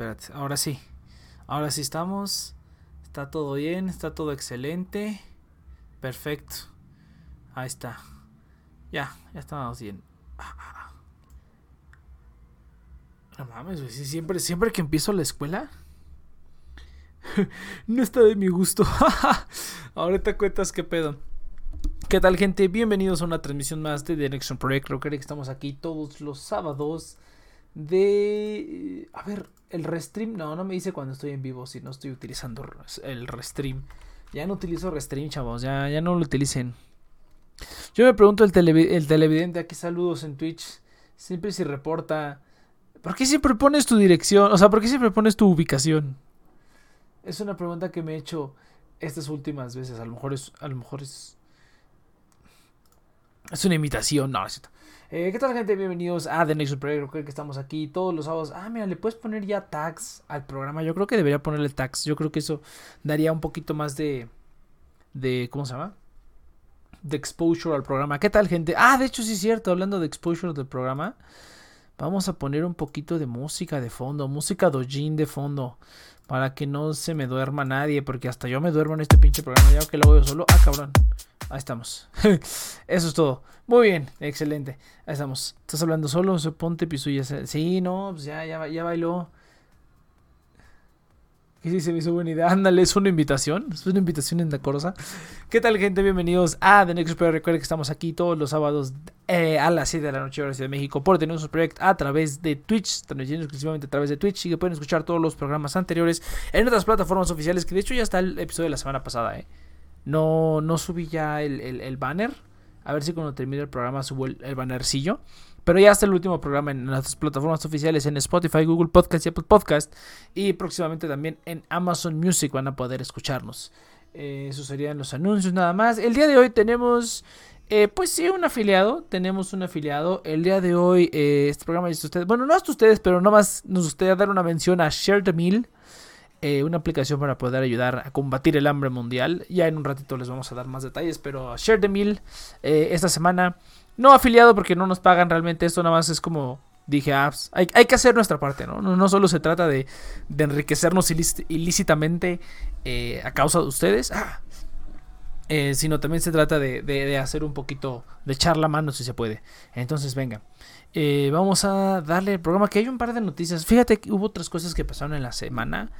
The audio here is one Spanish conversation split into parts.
Espérate, ahora sí. Ahora sí estamos. Está todo bien, está todo excelente. Perfecto. Ahí está. Ya, ya estamos bien. No mames, siempre, siempre que empiezo la escuela. no está de mi gusto. Ahorita cuentas qué pedo. ¿Qué tal, gente? Bienvenidos a una transmisión más de The Next Project. Creo que estamos aquí todos los sábados de... A ver, el restream. No, no me dice cuando estoy en vivo si no estoy utilizando el restream. Ya no utilizo restream, chavos. Ya, ya no lo utilicen. Yo me pregunto el, televi el televidente, aquí saludos en Twitch. Siempre si reporta... ¿Por qué siempre pones tu dirección? O sea, ¿por qué siempre pones tu ubicación? Es una pregunta que me he hecho estas últimas veces. A lo mejor es... A lo mejor es... Es una imitación. No, es cierto. Eh, ¿Qué tal, gente? Bienvenidos a The Next Project. Creo que estamos aquí todos los sábados. Ah, mira, le puedes poner ya tags al programa. Yo creo que debería ponerle tags. Yo creo que eso daría un poquito más de. de ¿Cómo se llama? De exposure al programa. ¿Qué tal, gente? Ah, de hecho, sí es cierto. Hablando de exposure del programa. Vamos a poner un poquito de música de fondo. Música dojin de fondo. Para que no se me duerma nadie. Porque hasta yo me duermo en este pinche programa. Ya que lo veo solo. Ah, cabrón. Ahí estamos. Eso es todo. Muy bien, excelente. Ahí estamos. ¿Estás hablando solo? Ponte pisuya. Sí, no, pues ya, ya, ya bailó. ¿Qué sí se me hizo buena idea? Ándale, es una invitación. Es una invitación en la cosa. ¿Qué tal, gente? Bienvenidos a The Next Project. Recuerden que estamos aquí todos los sábados eh, a las 7 de la noche, hora de México, por The Next Project a través de Twitch. Transmitiendo exclusivamente a través de Twitch. Y que pueden escuchar todos los programas anteriores en otras plataformas oficiales. Que de hecho ya está el episodio de la semana pasada, ¿eh? No, no subí ya el banner. A ver si cuando termine el programa subo el, el bannercillo. Pero ya está el último programa en las plataformas oficiales en Spotify, Google Podcast y Apple Podcast. Y próximamente también en Amazon Music van a poder escucharnos. Eh, serían los anuncios nada más. El día de hoy tenemos, eh, pues sí, un afiliado. Tenemos un afiliado. El día de hoy eh, este programa es ustedes. Bueno, no es ustedes, pero nomás nos gustaría dar una mención a Share the Meal. Eh, una aplicación para poder ayudar a combatir el hambre mundial. Ya en un ratito les vamos a dar más detalles, pero Share the Meal eh, esta semana no afiliado porque no nos pagan realmente esto, nada más es como dije, ah, pues, hay, hay, que hacer nuestra parte, ¿no? No, solo se trata de, de enriquecernos ilícitamente eh, a causa de ustedes, ah, eh, sino también se trata de, de, de, hacer un poquito, de echar la mano si se puede. Entonces, venga. Eh, vamos a darle el programa que hay un par de noticias. Fíjate que hubo otras cosas que pasaron en la semana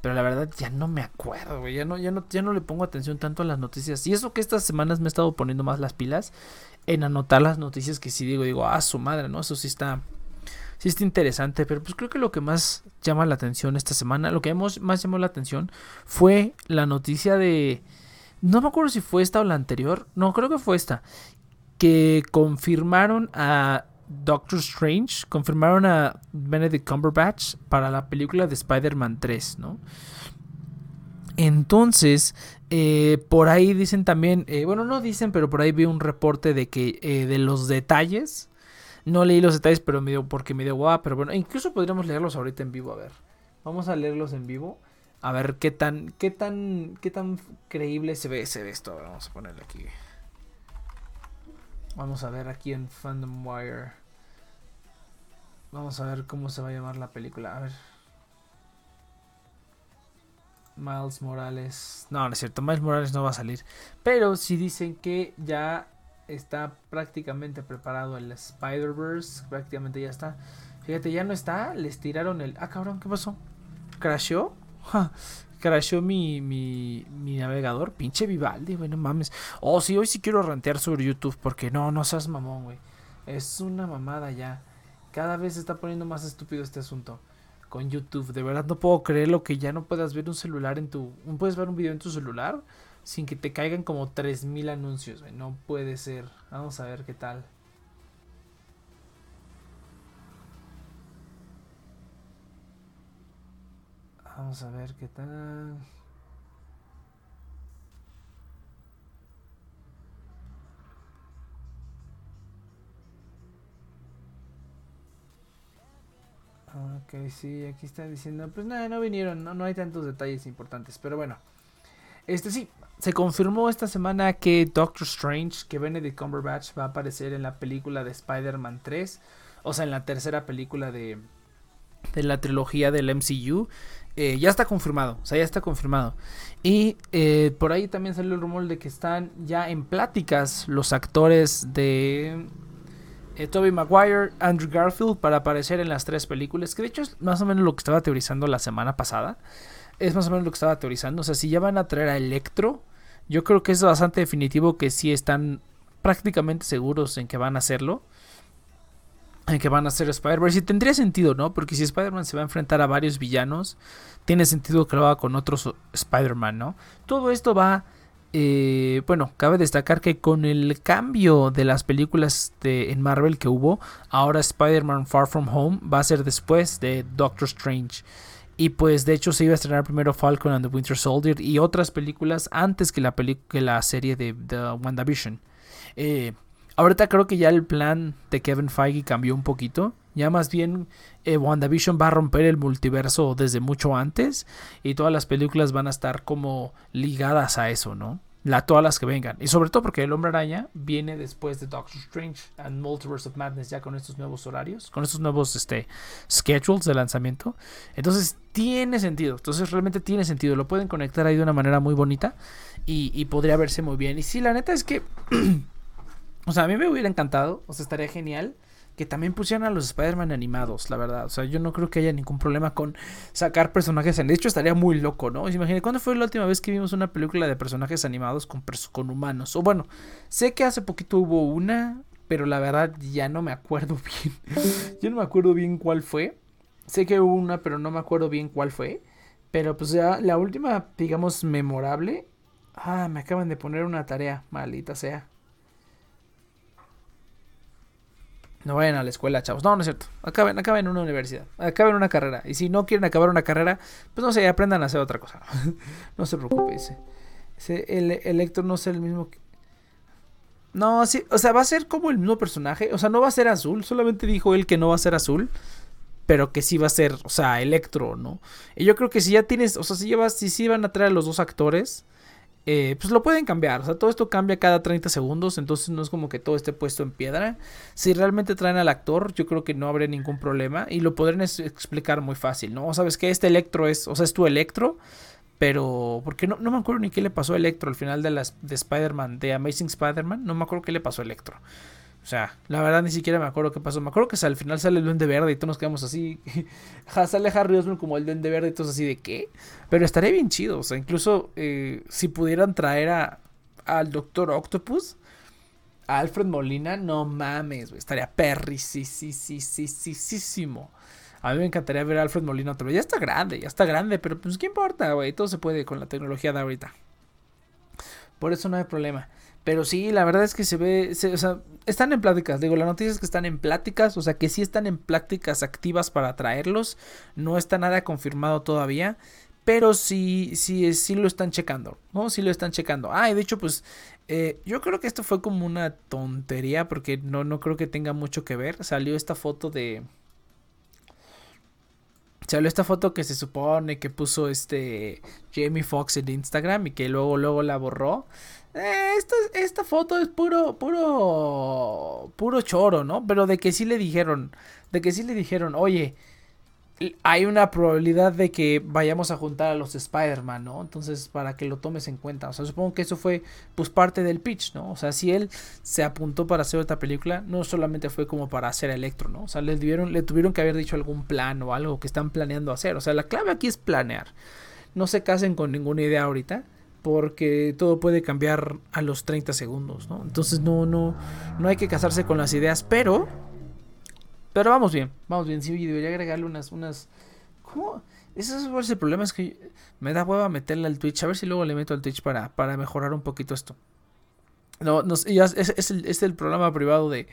Pero la verdad ya no me acuerdo, güey. Ya no, ya, no, ya no le pongo atención tanto a las noticias. Y eso que estas semanas me he estado poniendo más las pilas en anotar las noticias que sí digo, digo, ah, su madre, ¿no? Eso sí está, sí está interesante. Pero pues creo que lo que más llama la atención esta semana, lo que hemos, más llamó la atención fue la noticia de... No me acuerdo si fue esta o la anterior. No, creo que fue esta. Que confirmaron a Doctor Strange, confirmaron a Benedict Cumberbatch para la película de Spider-Man 3, ¿no? Entonces, eh, por ahí dicen también, eh, bueno, no dicen, pero por ahí vi un reporte de que eh, de los detalles, no leí los detalles, pero me dio, porque me dio guau, pero bueno, incluso podríamos leerlos ahorita en vivo, a ver, vamos a leerlos en vivo, a ver qué tan, qué tan, qué tan creíble se ve, se ve esto, vamos a ponerle aquí. Vamos a ver aquí en Fandom Wire. Vamos a ver cómo se va a llamar la película. A ver. Miles Morales. No, no es cierto. Miles Morales no va a salir. Pero si dicen que ya está prácticamente preparado el Spider-Verse. Prácticamente ya está. Fíjate, ya no está. Les tiraron el. Ah, cabrón, ¿qué pasó? ¿Crashó? crashó mi, mi, mi navegador. Pinche Vivaldi, güey, no mames. Oh, sí, hoy sí quiero rantear sobre YouTube. Porque no, no seas mamón, güey. Es una mamada ya. Cada vez se está poniendo más estúpido este asunto con YouTube. De verdad no puedo creer lo que ya no puedas ver un celular en tu... No puedes ver un video en tu celular sin que te caigan como 3000 anuncios. No puede ser. Vamos a ver qué tal. Vamos a ver qué tal. Ok, sí, aquí está diciendo, pues nada, no vinieron, no, no hay tantos detalles importantes, pero bueno. Este sí, se confirmó esta semana que Doctor Strange, que Benedict Cumberbatch va a aparecer en la película de Spider-Man 3, o sea, en la tercera película de, de la trilogía del MCU. Eh, ya está confirmado, o sea, ya está confirmado. Y eh, por ahí también salió el rumor de que están ya en pláticas los actores de eh, Maguire, Andrew Garfield para aparecer en las tres películas, que de hecho es más o menos lo que estaba teorizando la semana pasada. Es más o menos lo que estaba teorizando. O sea, si ya van a traer a Electro, yo creo que es bastante definitivo que sí están prácticamente seguros en que van a hacerlo en que van a ser Spider-Verse. Y tendría sentido, ¿no? Porque si Spider-Man se va a enfrentar a varios villanos, tiene sentido que lo haga con otros Spider-Man, ¿no? Todo esto va. Eh, bueno, cabe destacar que con el cambio de las películas de, en Marvel que hubo, ahora Spider-Man Far From Home va a ser después de Doctor Strange. Y pues de hecho se iba a estrenar primero Falcon and the Winter Soldier y otras películas antes que la, que la serie de, de WandaVision. Eh, Ahorita creo que ya el plan de Kevin Feige cambió un poquito. Ya más bien eh, WandaVision va a romper el multiverso desde mucho antes y todas las películas van a estar como ligadas a eso, ¿no? La, todas las que vengan. Y sobre todo porque el hombre araña viene después de Doctor Strange and Multiverse of Madness ya con estos nuevos horarios, con estos nuevos este, schedules de lanzamiento. Entonces tiene sentido. Entonces realmente tiene sentido. Lo pueden conectar ahí de una manera muy bonita y, y podría verse muy bien. Y sí, la neta es que... O sea, a mí me hubiera encantado, o sea, estaría genial que también pusieran a los Spider-Man animados, la verdad. O sea, yo no creo que haya ningún problema con sacar personajes. De hecho, estaría muy loco, ¿no? Imagínate, ¿cuándo fue la última vez que vimos una película de personajes animados con, con humanos? O bueno, sé que hace poquito hubo una, pero la verdad ya no me acuerdo bien. yo no me acuerdo bien cuál fue. Sé que hubo una, pero no me acuerdo bien cuál fue. Pero pues ya la última, digamos, memorable. Ah, me acaban de poner una tarea, maldita sea. No vayan a la escuela, chavos. No, no es cierto. Acaben, acaben en una universidad. Acaben una carrera. Y si no quieren acabar una carrera, pues no sé, aprendan a hacer otra cosa. no se preocupe, dice. el Electro no es el mismo que... No, sí, o sea, va a ser como el mismo personaje. O sea, no va a ser azul. Solamente dijo él que no va a ser azul. Pero que sí va a ser, o sea, Electro, ¿no? Y yo creo que si ya tienes, o sea, si llevas, si sí van a traer a los dos actores eh, pues lo pueden cambiar. O sea, todo esto cambia cada 30 segundos, entonces no es como que todo esté puesto en piedra. Si realmente traen al actor, yo creo que no habría ningún problema y lo podrían explicar muy fácil, ¿no? Sabes que este Electro es, o sea, es tu Electro, pero porque no, no me acuerdo ni qué le pasó a Electro al final de las de Spider-Man, de Amazing Spider-Man, no me acuerdo qué le pasó a Electro. Sea, la verdad ni siquiera me acuerdo qué pasó. Me acuerdo que al final sale el duende verde y todos nos quedamos así. sale Harry Osborn como el duende verde y todos así de qué. Pero estaría bien chido. O sea, incluso eh, si pudieran traer a, al Doctor Octopus, a Alfred Molina, no mames. Estaría perricisísimo. A mí me encantaría ver a Alfred Molina otra vez. Ya está grande, ya está grande, pero pues qué importa, güey. Todo se puede con la tecnología de ahorita. Por eso no hay problema. Pero sí, la verdad es que se ve, o sea, están en pláticas. Digo, la noticia es que están en pláticas, o sea, que sí están en pláticas activas para traerlos. No está nada confirmado todavía. Pero sí, sí, sí lo están checando, ¿no? Sí lo están checando. Ah, y de hecho, pues, eh, yo creo que esto fue como una tontería, porque no, no creo que tenga mucho que ver. Salió esta foto de, salió esta foto que se supone que puso este Jamie Foxx en Instagram y que luego luego la borró. Eh, esta, esta foto es puro puro puro choro, ¿no? Pero de que sí le dijeron, de que sí le dijeron, "Oye, hay una probabilidad de que vayamos a juntar a los Spider-Man, ¿no? Entonces, para que lo tomes en cuenta. O sea, supongo que eso fue, pues, parte del pitch, ¿no? O sea, si él se apuntó para hacer otra película, no solamente fue como para hacer Electro, ¿no? O sea, le tuvieron, le tuvieron que haber dicho algún plan o algo que están planeando hacer. O sea, la clave aquí es planear. No se casen con ninguna idea ahorita, porque todo puede cambiar a los 30 segundos, ¿no? Entonces, no, no, no hay que casarse con las ideas, pero pero vamos bien, vamos bien. Sí, debería agregarle unas, unas. ¿Cómo? Ese es el problema, es que me da hueva meterle al Twitch. A ver si luego le meto al Twitch para, para mejorar un poquito esto. No, no es, es, el, es el programa privado de,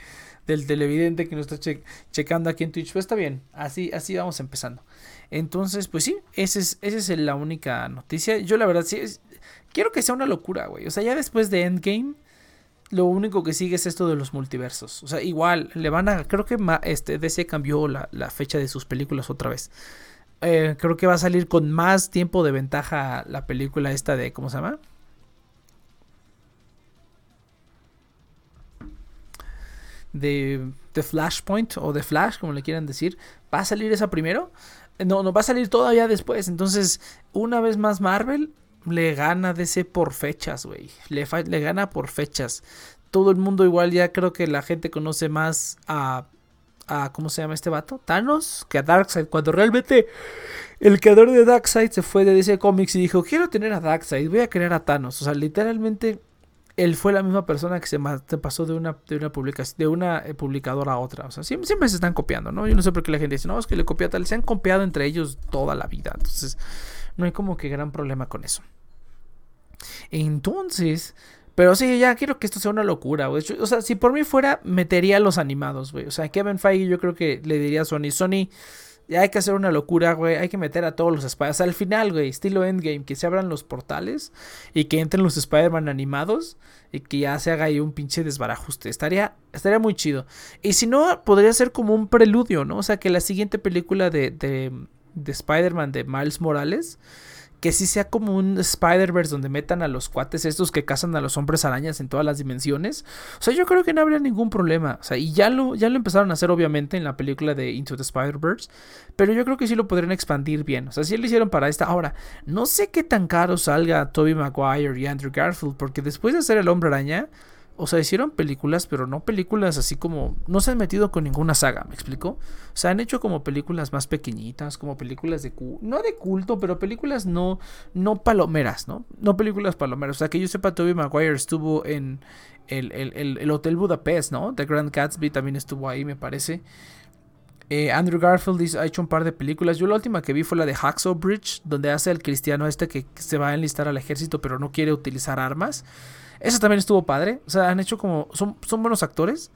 del televidente que nos está checando aquí en Twitch. Pues está bien, así, así vamos empezando. Entonces, pues sí, esa es, esa es la única noticia. Yo la verdad sí, quiero que sea una locura, güey. O sea, ya después de Endgame, lo único que sigue es esto de los multiversos. O sea, igual, le van a. Creo que este, DC cambió la, fecha de sus películas otra vez. Eh, creo que va a salir con más tiempo de ventaja la película esta de. ¿Cómo se llama? De, de Flashpoint o de Flash, como le quieran decir. ¿Va a salir esa primero? No, no va a salir todavía después. Entonces, una vez más Marvel le gana DC por fechas, güey. Le, le gana por fechas. Todo el mundo igual ya creo que la gente conoce más a, a ¿cómo se llama este vato? Thanos que a Darkseid. Cuando realmente el creador de Darkseid se fue de DC Comics y dijo, quiero tener a Darkseid, voy a crear a Thanos. O sea, literalmente él fue la misma persona que se, pasó de una, de una de una eh, publicadora a otra. O sea, siempre, siempre, se están copiando, ¿no? Yo no sé por qué la gente dice, no, es que le copia tal. Se han copiado entre ellos toda la vida. Entonces, no hay como que gran problema con eso. Entonces, pero sí, ya quiero que esto sea una locura, güey. O sea, si por mí fuera, metería a los animados, güey. O sea, Kevin Feige yo creo que le diría a Sony, Sony, ya hay que hacer una locura, güey. Hay que meter a todos los sea, al final, güey, estilo Endgame, que se abran los portales y que entren los Spider-Man animados y que ya se haga ahí un pinche desbarajuste. Estaría, estaría muy chido. Y si no, podría ser como un preludio, ¿no? O sea, que la siguiente película de, de, de Spider-Man de Miles Morales que sí sea como un Spider-Verse donde metan a los cuates estos que cazan a los hombres arañas en todas las dimensiones. O sea, yo creo que no habría ningún problema. O sea, y ya lo, ya lo empezaron a hacer obviamente en la película de Into the Spider-Verse. Pero yo creo que sí lo podrían expandir bien. O sea, sí lo hicieron para esta. Ahora, no sé qué tan caro salga Tobey Maguire y Andrew Garfield. Porque después de hacer el hombre araña o sea, hicieron películas, pero no películas así como. No se han metido con ninguna saga, ¿me explico? O sea, han hecho como películas más pequeñitas, como películas de. No de culto, pero películas no. No palomeras, ¿no? No películas palomeras. O sea, que yo sepa, Tobey Maguire estuvo en el, el, Hotel Budapest, ¿no? The Grand Gatsby también estuvo ahí, me parece. Eh, Andrew Garfield ha hecho un par de películas. Yo la última que vi fue la de Hacksaw Bridge, donde hace el cristiano este que se va a enlistar al ejército, pero no quiere utilizar armas. Eso también estuvo padre. O sea, han hecho como. Son, son buenos actores,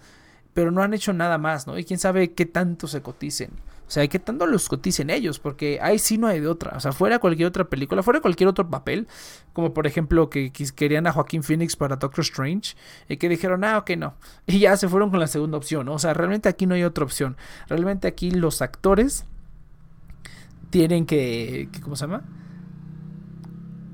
pero no han hecho nada más, ¿no? Y quién sabe qué tanto se coticen. O sea, qué tanto los coticen ellos, porque ahí sí no hay de otra. O sea, fuera cualquier otra película, fuera cualquier otro papel, como por ejemplo que, querían a Joaquín Phoenix para Doctor Strange, y que dijeron, ah, ok, no. Y ya se fueron con la segunda opción. O sea, realmente aquí no hay otra opción. Realmente aquí los actores tienen que. ¿Cómo se llama?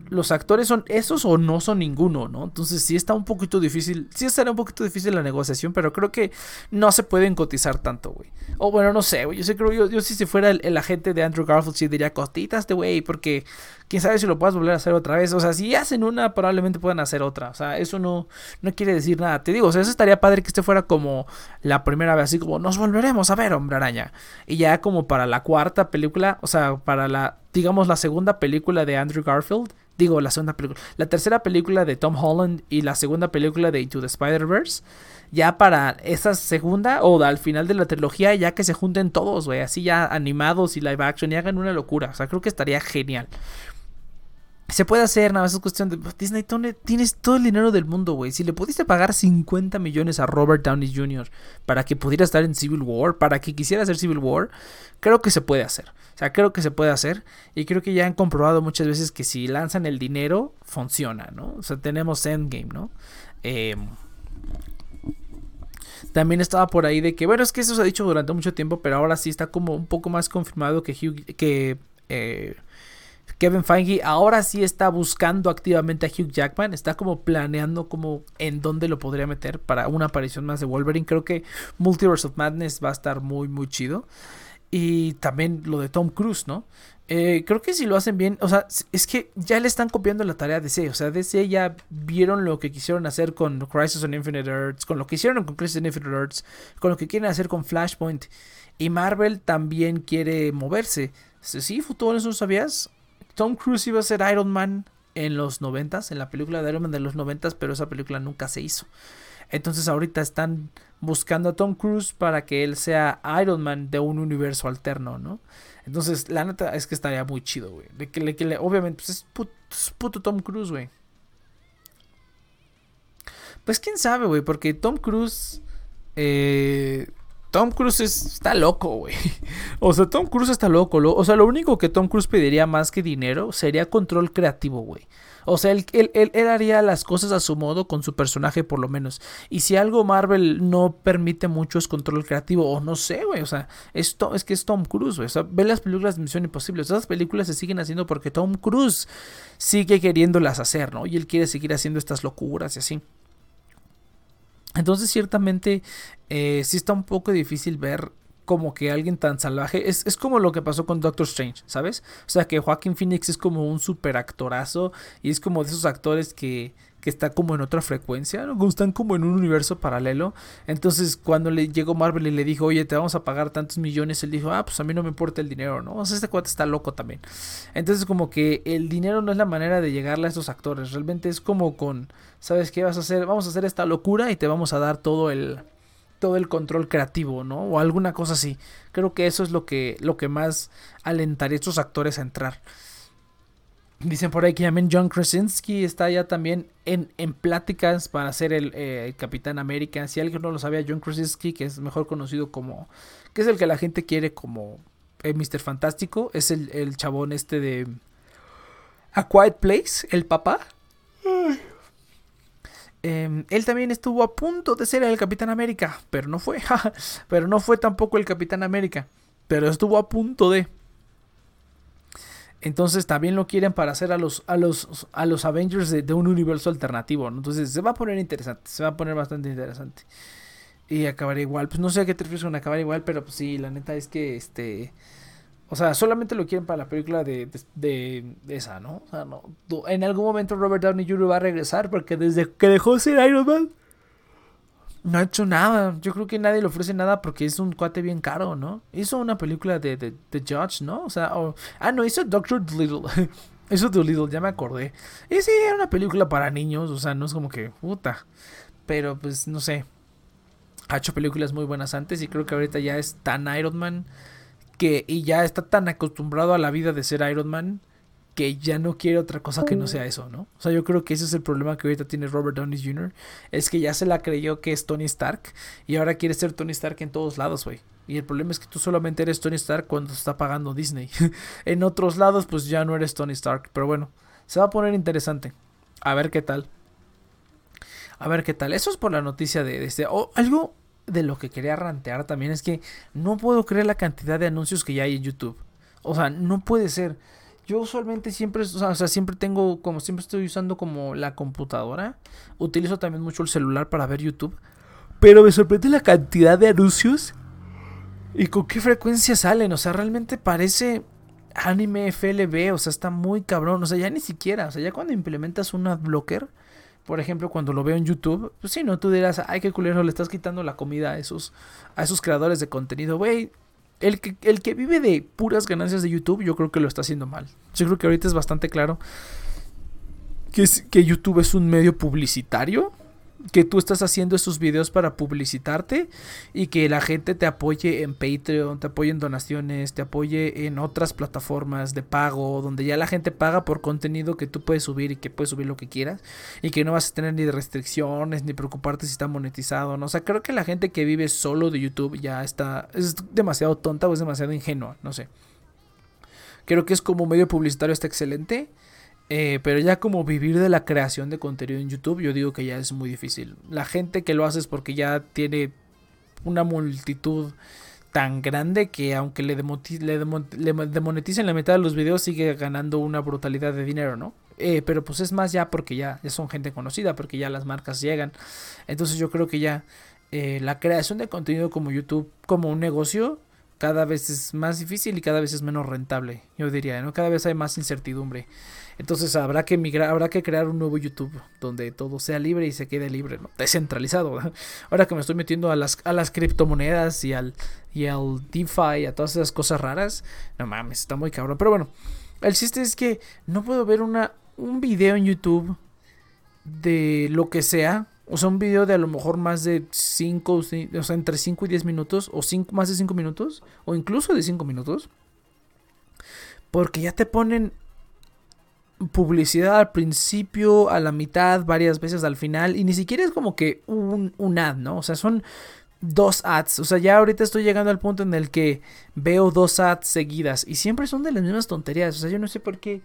Los actores son esos o no son ninguno, ¿no? Entonces sí está un poquito difícil, sí estará un poquito difícil la negociación, pero creo que no se pueden cotizar tanto, güey. O bueno, no sé, güey, yo sé, creo, yo, yo si fuera el, agente de Andrew Garfield, sí diría costitas de güey, porque quién sabe si lo puedas volver a hacer otra vez. O sea, si hacen una, probablemente puedan hacer otra. O sea, eso no, no quiere decir nada. Te digo, o sea, eso estaría padre que este fuera como la primera vez, así como nos volveremos a ver, hombre araña. Y ya como para la cuarta película, o sea, para la, digamos, la segunda película de Andrew Garfield Digo, la segunda película. La tercera película de Tom Holland y la segunda película de Into the Spider-Verse. Ya para esa segunda o al final de la trilogía, ya que se junten todos, güey. Así ya animados y live action y hagan una locura. O sea, creo que estaría genial. Se puede hacer, nada más es cuestión de Disney, tienes todo el dinero del mundo, güey. Si le pudiste pagar 50 millones a Robert Downey Jr. para que pudiera estar en Civil War, para que quisiera hacer Civil War, creo que se puede hacer. O sea, creo que se puede hacer y creo que ya han comprobado muchas veces que si lanzan el dinero, funciona, ¿no? O sea, tenemos Endgame, ¿no? Em, también estaba por ahí de que, bueno, es que eso se ha dicho durante mucho tiempo, pero ahora sí está como un poco más confirmado que, que eh, Kevin Feige ahora sí está buscando activamente a Hugh Jackman, está como planeando como en dónde lo podría meter para una aparición más de Wolverine. Creo que Multiverse of Madness va a estar muy muy chido. Y también lo de Tom Cruise, ¿no? Eh, creo que si lo hacen bien, o sea, es que ya le están copiando la tarea de DC. O sea, DC ya vieron lo que quisieron hacer con Crisis on Infinite Earths, con lo que hicieron con Crisis on Infinite Earths, con lo que quieren hacer con Flashpoint. Y Marvel también quiere moverse. Sí, futuro, ¿no sabías? Tom Cruise iba a ser Iron Man en los noventas, en la película de Iron Man de los noventas, pero esa película nunca se hizo. Entonces ahorita están buscando a Tom Cruise para que él sea Iron Man de un universo alterno, ¿no? Entonces, la neta es que estaría muy chido, güey. Que, obviamente, pues es puto, Tom Cruise, güey. Pues quién sabe, güey, porque Tom Cruise... Eh, Tom Cruise está loco, güey. O sea, Tom Cruise está loco. o sea, lo único que Tom Cruise pediría más que dinero sería control creativo, güey. O sea, él, él, haría las cosas a su modo con su personaje por lo menos. Y si algo Marvel no permite mucho es control creativo, o no sé, güey. O sea, esto es que es Tom Cruise, güey. O sea, ve las películas de Misión Imposible. Esas películas se siguen haciendo porque Tom Cruise sigue queriéndolas hacer, ¿no? Y él quiere seguir haciendo estas locuras y así. Entonces, ciertamente, eh, sí está un poco difícil ver como que alguien tan salvaje. Es, es, como lo que pasó con Doctor Strange, ¿sabes? O sea, que Joaquin Phoenix es como un super actorazo y es como de esos actores que, que está como en otra frecuencia, ¿no? están como en un universo paralelo. Entonces, cuando le llegó Marvel y le dijo, oye, te vamos a pagar tantos millones, él dijo, ah, pues a mí no me importa el dinero, ¿no? O sea, este cuate está loco también. Entonces, como que el dinero no es la manera de llegarle a estos actores, realmente es como con, ¿sabes qué vas a hacer? Vamos a hacer esta locura y te vamos a dar todo el todo el control creativo, ¿no? O alguna cosa así. Creo que eso es lo que, lo que más alentaría a estos actores a entrar. Dicen por ahí que también John Krasinski está ya también en, en pláticas para ser el, eh, Capitán América. Si alguien no lo sabía, John Krasinski, que es mejor conocido como... que es el que la gente quiere como eh, Mr. Fantástico, es el, el, chabón este de... A Quiet Place, el papá. Em, él también estuvo a punto de ser el Capitán América, pero no fue. pero no fue tampoco el Capitán América, pero estuvo a punto de... Entonces también lo quieren para hacer a los, a los, a los Avengers de, un universo alternativo. Entonces se va a poner interesante. Se va a poner bastante interesante. Y acabará igual. Pues no sé a qué te refieres con acabar igual. Pero pues sí, la neta es que este. O sea, solamente lo quieren para la película de, de, esa, ¿no? O sea, no. En algún momento Robert Downey Jr. va a regresar. Porque desde que dejó de ser Iron Man no ha hecho nada. Yo creo que nadie le ofrece nada porque es un cuate bien caro, ¿no? Hizo una película de, de, Judge, ¿no? O sea, ah, no, hizo Doctor Dolittle. hizo Dolittle, ya me acordé. Y sí, era una película para niños, o sea, no es como que, puta. Pero pues, no sé. Ha hecho películas muy buenas antes y creo que ahorita ya es tan Iron Man que y ya está tan acostumbrado a la vida de ser Iron Man que ya no quiere otra cosa que no sea eso, ¿no? O sea, yo creo que ese es el problema que ahorita tiene Robert Downey Jr. Es que ya se la creyó que es Tony Stark y ahora quiere ser Tony Stark en todos lados, güey. Y el problema es que tú solamente eres Tony Stark cuando está pagando Disney. en otros lados, pues ya no eres Tony Stark. Pero bueno, se va a poner interesante. A ver qué tal. A ver qué tal. Eso es por la noticia de, este. Oh, algo de lo que quería rantear también es que no puedo creer la cantidad de anuncios que ya hay en YouTube. O sea, no puede ser Yo usualmente siempre, o sea, siempre tengo, como siempre estoy usando como la computadora. Utilizo también mucho el celular para ver YouTube. Pero me sorprende la cantidad de anuncios y con qué frecuencia salen. O sea, realmente parece anime FLB. O sea, está muy cabrón. O sea, ya ni siquiera. O sea, ya cuando implementas un adblocker, por ejemplo, cuando lo veo en YouTube, pues sí, no, tú dirás, ay, qué culero, le estás quitando la comida a esos, a esos creadores de contenido. Güey, el que, el que vive de puras ganancias de YouTube, yo creo que lo está haciendo mal. Yo creo que ahorita es bastante claro que, que YouTube es un medio publicitario que tú estás haciendo esos videos para publicitarte y que la gente te apoye en Patreon, te apoye en donaciones, te apoye en otras plataformas de pago, donde ya la gente paga por contenido que tú puedes subir y que puedes subir lo que quieras y que no vas a tener ni restricciones ni preocuparte si está monetizado, ¿no? O sea, creo que la gente que vive solo de YouTube ya está es demasiado tonta o es demasiado ingenua, no sé. Creo que es como medio publicitario está excelente eh, pero ya como vivir de la creación de contenido en YouTube, yo digo que ya es muy difícil. La gente que lo hace es porque ya tiene una multitud tan grande que aunque le, demoneticen la mitad de los videos sigue ganando una brutalidad de dinero, ¿no? Eh, pero pues es más ya porque ya, ya, son gente conocida, porque ya las marcas llegan. Entonces yo creo que ya eh, la creación de contenido como YouTube, como un negocio, cada vez es más difícil y cada vez es menos rentable, yo diría, ¿no? Cada vez hay más incertidumbre. Entonces habrá que migrar, habrá que crear un nuevo YouTube donde todo sea libre y se quede libre, ¿no? Descentralizado. Ahora que me estoy metiendo a las, a las criptomonedas y al, y al DeFi, a todas esas cosas raras, no mames, está muy cabrón. Pero bueno, el chiste es que no puedo ver una, un video en YouTube de lo que sea. O sea, un video de a lo mejor más de 5, o sea, entre 5 y 10 minutos, o cinco, más de 5 minutos, o incluso de 5 minutos. Porque ya te ponen publicidad al principio, a la mitad, varias veces al final. Y ni siquiera es como que un, un ad, ¿no? O sea, son dos ads. O sea, ya ahorita estoy llegando al punto en el que veo dos ads seguidas. Y siempre son de las mismas tonterías. O sea, yo no sé por qué.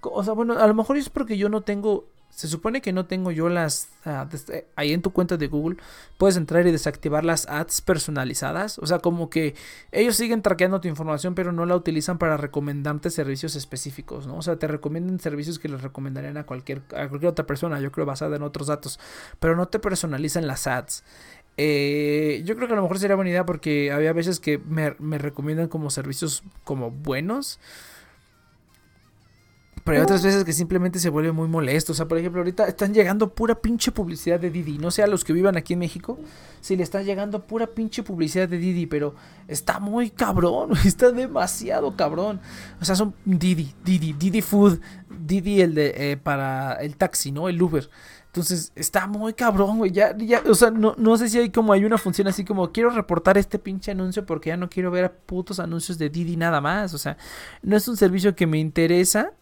O sea, bueno, a lo mejor es porque yo no tengo se supone que no tengo yo las... Ah, eh, ahí en tu cuenta de Google puedes entrar y desactivar las ads personalizadas. O sea, como que ellos siguen traqueando tu información pero no la utilizan para recomendarte servicios específicos, ¿no? O sea, te recomiendan servicios que les recomendarían a cualquier, a cualquier otra persona, yo creo basada en otros datos. Pero no te personalizan las ads. Eh, yo creo que a lo mejor sería buena idea porque había veces que me, me recomiendan como servicios como buenos. Pero hay otras veces que simplemente se vuelve muy molesto. O sea, por ejemplo, ahorita están llegando pura pinche publicidad de Didi. No sé a los que vivan aquí en México si le está llegando pura pinche publicidad de Didi, pero está muy cabrón. Está demasiado cabrón. O sea, son Didi, Didi, Didi Food, Didi el de eh, para el taxi, ¿no? El Uber. Entonces, está muy cabrón, güey. Ya, ya, o sea, no, no sé si hay como hay una función así como quiero reportar este pinche anuncio porque ya no quiero ver a putos anuncios de Didi nada más. O sea, no es un servicio que me interesa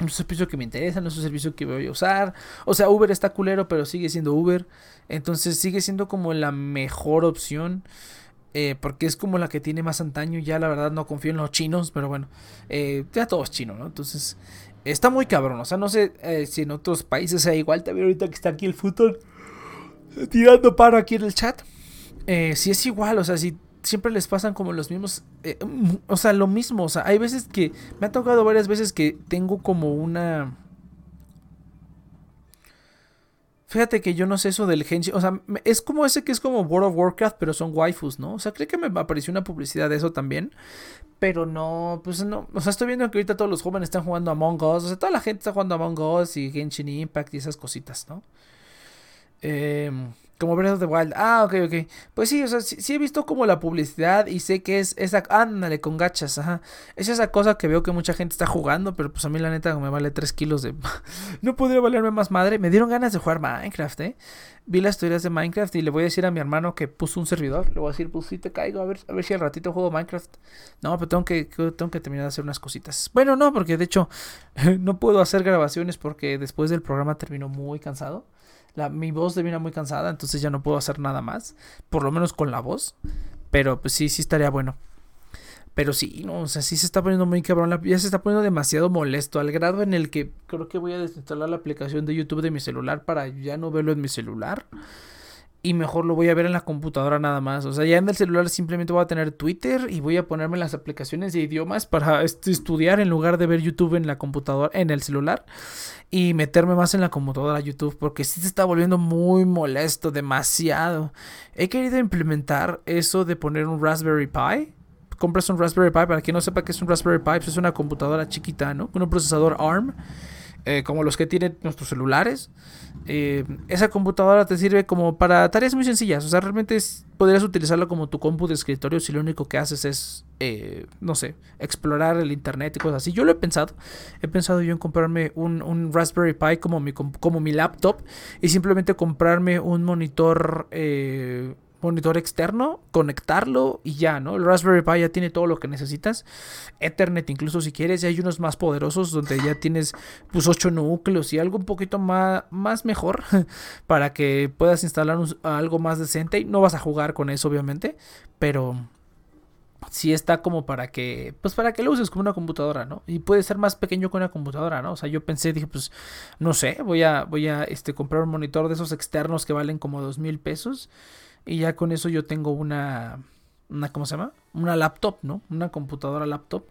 no es un servicio que me interesa, no es un servicio que voy a usar. O sea, Uber está culero, pero sigue siendo Uber. Entonces sigue siendo como la mejor opción. Eh, porque es como la que tiene más antaño. Ya la verdad no confío en los chinos, pero bueno, eh, ya todo es chino, ¿no? Entonces está muy cabrón. O sea, no sé eh, si en otros países sea igual. También ahorita que está aquí el fútbol tirando paro aquí en el chat. si es igual, o sea, si siempre les pasan como los mismos, eh, mm, o sea, lo mismo, o sea, hay veces que, me ha tocado varias veces que tengo como una... Fíjate que yo no sé eso del Genshin, o sea, es como ese que es como World of Warcraft, pero son waifus, ¿no? O sea, creo que me apareció una publicidad de eso también, pero no, pues no, o sea, estoy viendo que ahorita todos los jóvenes están jugando Among Us, o sea, toda la gente está jugando Among Us y Genshin Impact y esas cositas, ¿no? Eh, como Breath of the Wild. Ah, ok, ok. Pues sí, o sea, sí, he visto como la publicidad y sé que es esa. Ándale, con gachas, ajá. Es esa cosa que veo que mucha gente está jugando, pero pues a mí la neta me vale 3 kilos de. no podría valerme más madre. Me dieron ganas de jugar Minecraft, eh. Vi las teorías de Minecraft y le voy a decir a mi hermano que puso un servidor. Le voy a decir, pues sí te caigo, a ver, a ver si al ratito juego Minecraft. No, pero tengo que, tengo que terminar de hacer unas cositas. Bueno, no, porque de hecho no puedo hacer grabaciones porque después del programa termino muy cansado mi voz termina muy cansada, entonces ya no puedo hacer nada más, por lo menos con la voz, pero pues sí, sí estaría bueno. Pero sí, no, o sea, sí se está poniendo muy cabrón, ya se está poniendo demasiado molesto, al grado en el que creo que voy a desinstalar la aplicación de YouTube de mi celular para ya no verlo en mi celular. Y mejor lo voy a ver en la computadora nada más. O sea, ya en el celular simplemente voy a tener Twitter y voy a ponerme las aplicaciones de idiomas para estudiar en lugar de ver YouTube en la computadora, en el celular y meterme más en la computadora YouTube porque sí se está volviendo muy molesto, demasiado. He querido implementar eso de poner un Raspberry Pi. Compras un Raspberry Pi, para quien no sepa que es un Raspberry Pi, pues es una computadora chiquita, ¿no? Con un procesador ARM. Eh, como los que tienen nuestros celulares. Eh, esa computadora te sirve como para tareas muy sencillas. O sea, realmente podrías utilizarlo como tu compu de escritorio si lo único que haces es, eh, no sé, explorar el internet y cosas así. Yo lo he pensado. He pensado yo en comprarme un, un Raspberry Pi como mi, como mi laptop y simplemente comprarme un monitor monitor externo, conectarlo y ya, ¿no? El Raspberry Pi ya tiene todo lo que necesitas. Ethernet incluso si quieres, y hay unos más poderosos donde ya tienes pues 8 núcleos y algo un poquito más, más mejor para que puedas instalar algo más decente. No vas a jugar con eso obviamente, pero sí está como para que, pues para que lo uses como una computadora, ¿no? Y puede ser más pequeño que una computadora, ¿no? O sea, yo pensé, dije, pues, no sé, voy a, voy a, este, comprar un monitor de esos externos que valen como dos mil pesos y ya con eso yo tengo una, una ¿cómo se llama? Una laptop, ¿no? Una computadora laptop.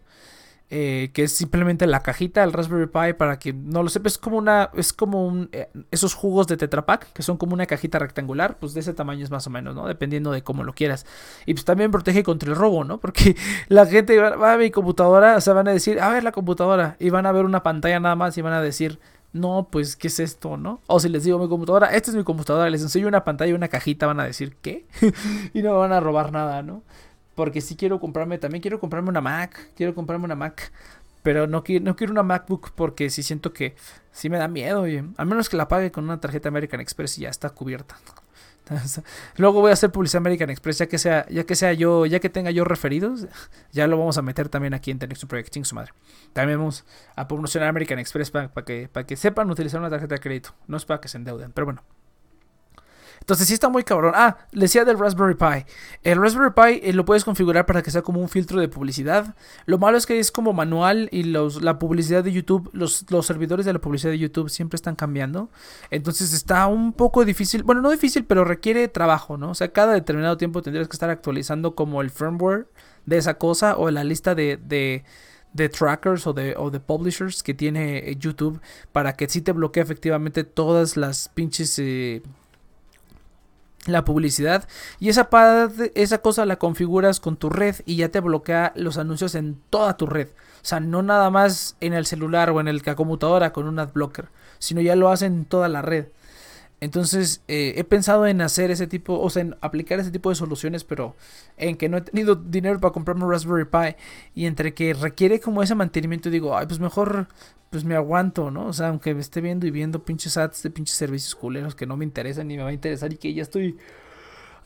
Eh, que es simplemente la cajita del Raspberry Pi para que no lo sepa, es como una, es como un, eh, esos jugos de Tetra Pak que son como una cajita rectangular, pues de ese tamaño es más o menos, ¿no? Dependiendo de cómo lo quieras. Y pues también protege contra el robo, ¿no? Porque la gente va, va a mi computadora, o sea, van a decir, a ver la computadora, y van a ver una pantalla nada más y van a decir, no, pues, ¿qué es esto, no? O si les digo mi computadora, esta es mi computadora, les enseño una pantalla y una cajita, van a decir, ¿qué? y no me van a robar nada, ¿no? Porque si quiero comprarme, también quiero comprarme una Mac, quiero comprarme una Mac, pero no quiero, no quiero una MacBook porque sí siento que sí me da miedo, oye. A menos que la pague con una tarjeta American Express y ya está cubierta. Luego voy a hacer publicidad American Express, ya que sea, ya que sea yo, ya que tenga yo referidos, ya lo vamos a meter también aquí en Tenex Projecting su madre. También vamos a promocionar American Express para, que, para que sepan utilizar una tarjeta de crédito. No es para que se endeuden, pero bueno. Entonces sí está muy cabrón. Ah, decía del Raspberry Pi. El Raspberry Pi eh, lo puedes configurar para que sea como un filtro de publicidad. Lo malo es que es como manual y los, la publicidad de YouTube, los, los servidores de la publicidad de YouTube siempre están cambiando. Entonces está un poco difícil. Bueno, no difícil, pero requiere trabajo, ¿no? O sea, cada determinado tiempo tendrías que estar actualizando como el firmware de esa cosa o la lista de, de trackers o de, o de publishers que tiene eh, YouTube para que sí te bloquee efectivamente todas las pinches eh, la publicidad y esa, esa cosa la configuras con tu red y ya te bloquea los anuncios en toda tu red. O sea, no nada más en el celular o en el computadora con un adblocker, sino ya lo hace en toda la red. Entonces eh, he pensado en hacer ese tipo, o sea, en aplicar ese tipo de soluciones, pero en que no he tenido dinero para comprarme un Raspberry Pi y entre que requiere como ese mantenimiento, digo, ay, pues mejor, pues me aguanto, ¿no? O sea, aunque me esté viendo y viendo pinches ads de pinches servicios culeros que no me interesan ni me va a interesar y que ya estoy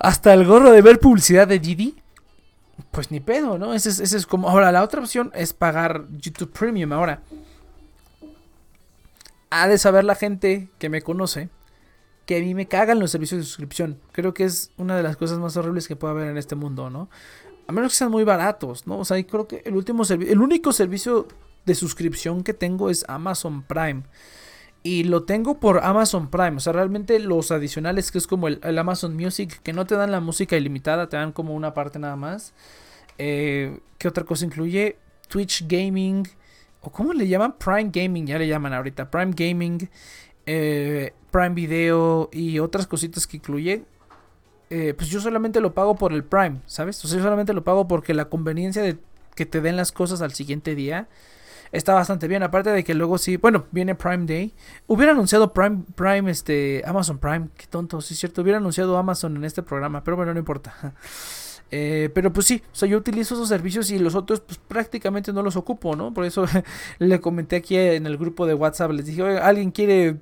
hasta el gorro de ver publicidad de Didi, pues ni pedo, ¿no? Ese es, es como, ahora la otra opción es pagar YouTube Premium ahora. Ha de saber la gente que me conoce que a mí me cagan los servicios de suscripción. Creo que es una de las cosas más horribles que puede haber en este mundo, ¿no? A menos que sean muy baratos, ¿no? O sea, creo que el último el único servicio de suscripción que tengo es Amazon Prime. Y lo tengo por Amazon Prime. O sea, realmente los adicionales que es como el, Amazon Music, que no te dan la música ilimitada, te dan como una parte nada más. Eh, ¿Qué otra cosa incluye? Twitch Gaming. ¿O cómo le llaman? Prime Gaming, ya le llaman ahorita. Prime Gaming. Eh, Prime Video y otras cositas que incluye, eh, pues yo solamente lo pago por el Prime, ¿sabes? O sea, yo solamente lo pago porque la conveniencia de que te den las cosas al siguiente día está bastante bien. Aparte de que luego sí, bueno, viene Prime Day. Hubiera anunciado Prime, Prime, este, Amazon Prime, qué tonto, sí es cierto. Hubiera anunciado Amazon en este programa, pero bueno, no importa. Eh, pero pues sí, o sea, yo utilizo esos servicios y los otros pues prácticamente no los ocupo, ¿no? Por eso le comenté aquí en el grupo de WhatsApp, les dije, oye, ¿alguien quiere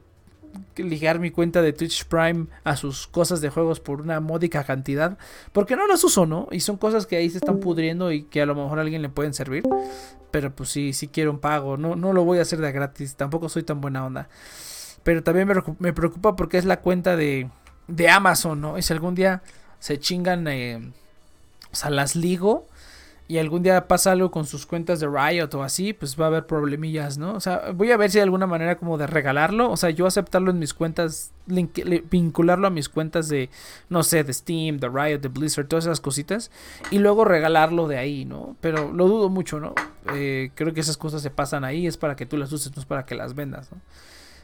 ligar mi cuenta de Twitch Prime a sus cosas de juegos por una módica cantidad. Porque no las uso, ¿no? Y son cosas que ahí se están pudriendo y que a lo mejor a alguien le pueden servir. Pero pues sí, sí quiero un pago. No, no lo voy a hacer de gratis. Tampoco soy tan buena onda. Pero también me, preocupa porque es la cuenta de, de Amazon, ¿no? Y si algún día se chingan, eh, o sea, las ligo y algún día pasa algo con sus cuentas de Riot o así, pues va a haber problemillas, ¿no? O sea, voy a ver si hay alguna manera como de regalarlo, o sea, yo aceptarlo en mis cuentas, vincularlo a mis cuentas de, no sé, de Steam, de Riot, de Blizzard, todas esas cositas, y luego regalarlo de ahí, ¿no? Pero lo dudo mucho, ¿no? Eh, creo que esas cosas se pasan ahí, es para que tú las uses, no es para que las vendas, ¿no?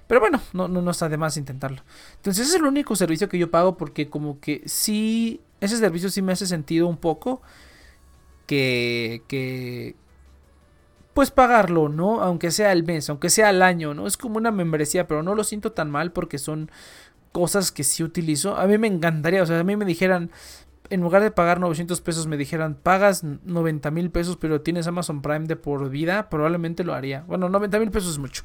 Pero bueno, no, no, no está de más intentarlo. Entonces ese es el único servicio que yo pago porque como que sí, ese servicio sí me hace sentido un poco que, que pues pagarlo, ¿no? Aunque sea el mes, aunque sea el año, ¿no? Es como una membresía, pero no lo siento tan mal porque son cosas que sí utilizo. A mí me encantaría, o sea, a mí me dijeran, en lugar de pagar 900 pesos, me dijeran, pagas 90 mil pesos, pero tienes Amazon Prime de por vida, probablemente lo haría. Bueno, 90 mil pesos es mucho.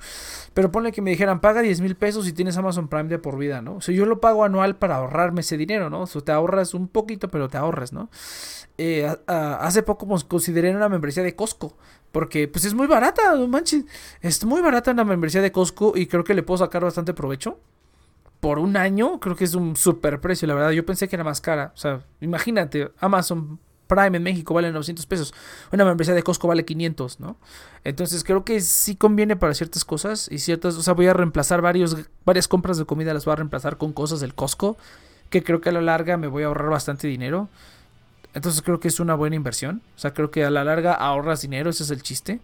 Pero ponle que me dijeran, paga 10 mil pesos y tienes Amazon Prime de por vida, ¿no? O sea, yo lo pago anual para ahorrarme ese dinero, ¿no? O sea, te ahorras un poquito, pero te ahorras, ¿no? Eh, hace poco consideré una membresía de Costco. Porque pues es muy barata, manches. Es muy barata una membresía de Costco y creo que le puedo sacar bastante provecho. Por un año, creo que es un super precio, la verdad. Yo pensé que era más cara. O sea, imagínate, Amazon Prime en México vale 900 pesos. Una membresía de Costco vale 500, ¿no? Entonces creo que sí conviene para ciertas cosas y ciertas, o sea, voy a reemplazar varios, varias compras de comida, las voy a reemplazar con cosas del Costco, que creo que a la larga me voy a ahorrar bastante dinero. Entonces creo que es una buena inversión. O sea, creo que a la larga ahorras dinero, ese es el chiste.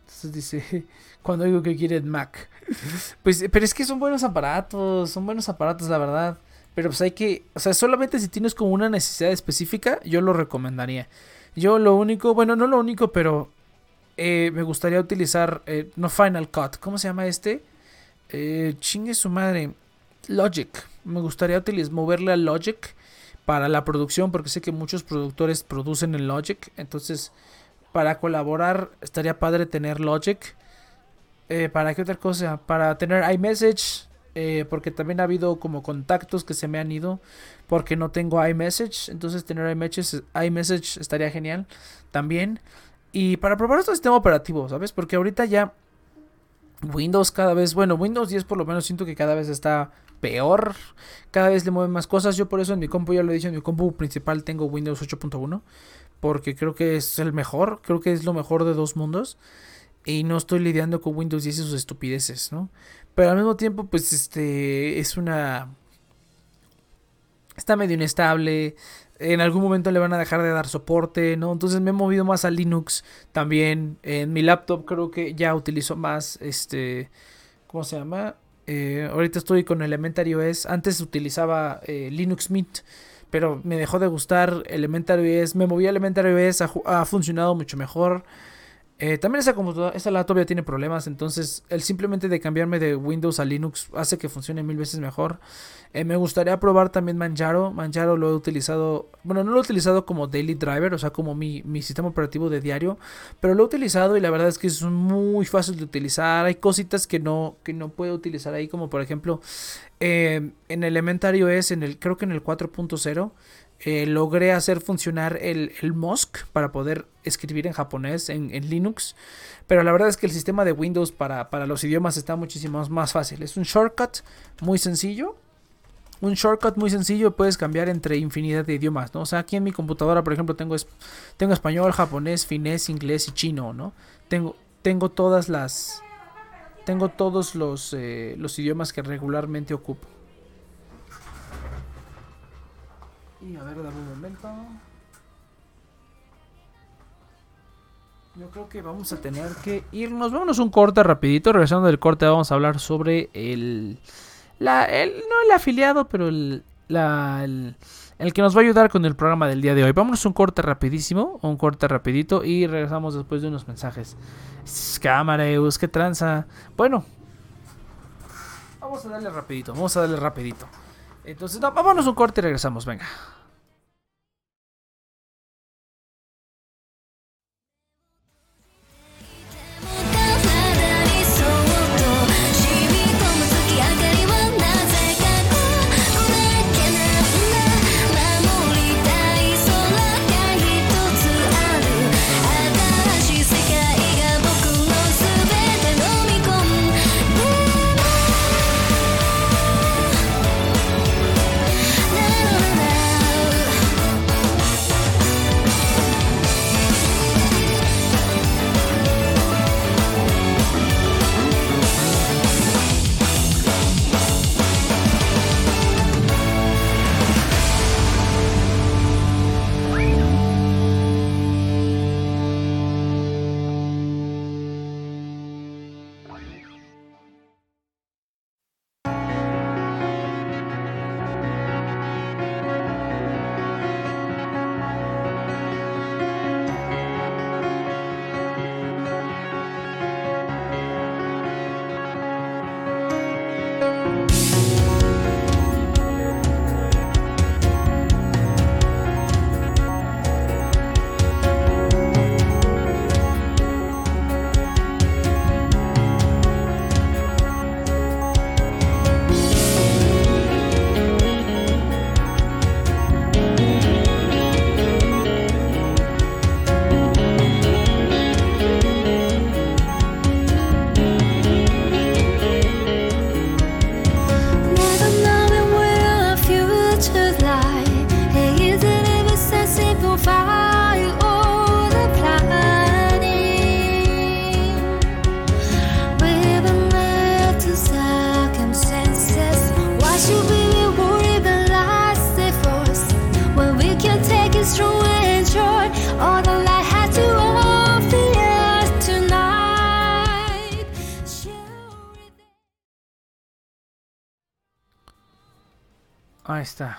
Entonces dice, cuando digo que quiere Mac. Pues, pero es que son buenos aparatos, son buenos aparatos, la verdad. Pero pues hay que, o sea, solamente si tienes como una necesidad específica, yo lo recomendaría. Yo lo único, bueno, no lo único, pero eh, me gustaría utilizar, eh, no Final Cut, ¿cómo se llama este? Eh, chingue su madre, Logic. Me gustaría utilizar, moverle a Logic para la producción, porque sé que muchos productores producen en Logic. Entonces, para colaborar, estaría padre tener Logic. Eh, ¿Para qué otra cosa? Para tener iMessage. Eh, porque también ha habido como contactos que se me han ido porque no tengo iMessage. Entonces tener iMessage, iMessage estaría genial también. Y para probar otro sistema operativo, ¿sabes? Porque ahorita ya Windows cada vez, bueno, Windows 10 por lo menos siento que cada vez está peor. Cada vez le mueven más cosas. Yo por eso en mi compu, ya lo he dicho, en mi compu principal tengo Windows 8.1. Porque creo que es el mejor. Creo que es lo mejor de dos mundos. Y no estoy lidiando con Windows 10 y sus estupideces, ¿no? Pero al mismo tiempo, pues este es una... Está medio inestable. En algún momento le van a dejar de dar soporte, ¿no? Entonces me he movido más a Linux también. En mi laptop creo que ya utilizo más este... ¿Cómo se llama? Eh, ahorita estoy con Elementary OS. Antes utilizaba eh, Linux Mint, pero me dejó de gustar Elementary OS. Me moví a Elementary OS, ha funcionado mucho mejor. Eh, también esa computadora, ya tiene problemas, entonces el simplemente de cambiarme de Windows a Linux hace que funcione mil veces mejor. Eh, me gustaría probar también Manjaro. Manjaro lo he utilizado, bueno, no lo he utilizado como daily driver, o sea, como mi, sistema operativo de diario, pero lo he utilizado y la verdad es que es muy fácil de utilizar. Hay cositas que no, que no puedo utilizar ahí, como por ejemplo eh, en Elementary OS, en el, creo que en el 4.0. Eh, logré hacer funcionar el, el MOSC para poder escribir en japonés en, Linux. Pero la verdad es que el sistema de Windows para, los idiomas está muchísimo más fácil. Es un shortcut muy sencillo. Un shortcut muy sencillo puedes cambiar entre infinidad de idiomas, ¿no? O sea, aquí en mi computadora, por ejemplo, tengo, tengo español, japonés, finés, inglés y chino, ¿no? Tengo, tengo todas las... Tengo todos los, eh, los idiomas que regularmente ocupo. Y a ver, dame un momento. Yo creo que vamos a tener que irnos. Vámonos un corte rapidito. Regresando del corte vamos a hablar sobre el... La, el no el afiliado, pero el, la, el, que nos va a ayudar con el programa del día de hoy. Vámonos un corte rapidísimo. Un corte rapidito. Y regresamos después de unos mensajes. Cámareus, qué tranza. Bueno. Vamos a darle rapidito. Vamos a darle rapidito. Entonces, no, vámonos un corte y regresamos. Venga. Está.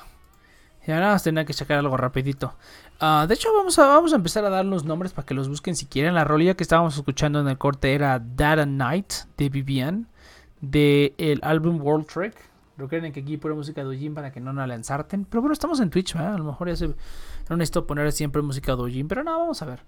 Ya nada más tenía que sacar algo rapidito. Ah, de hecho, vamos a, vamos a empezar a dar los nombres para que los busquen si quieren. La rolilla que estábamos escuchando en el corte era Data Night de Vivian. De el álbum World Trek. Recuerden que aquí pura música de Ojin para que no nos lanzarten. Pero bueno, estamos en Twitch, ¿verdad? A lo mejor ya se... No necesito poner siempre música de Ojin. Pero no, vamos a ver.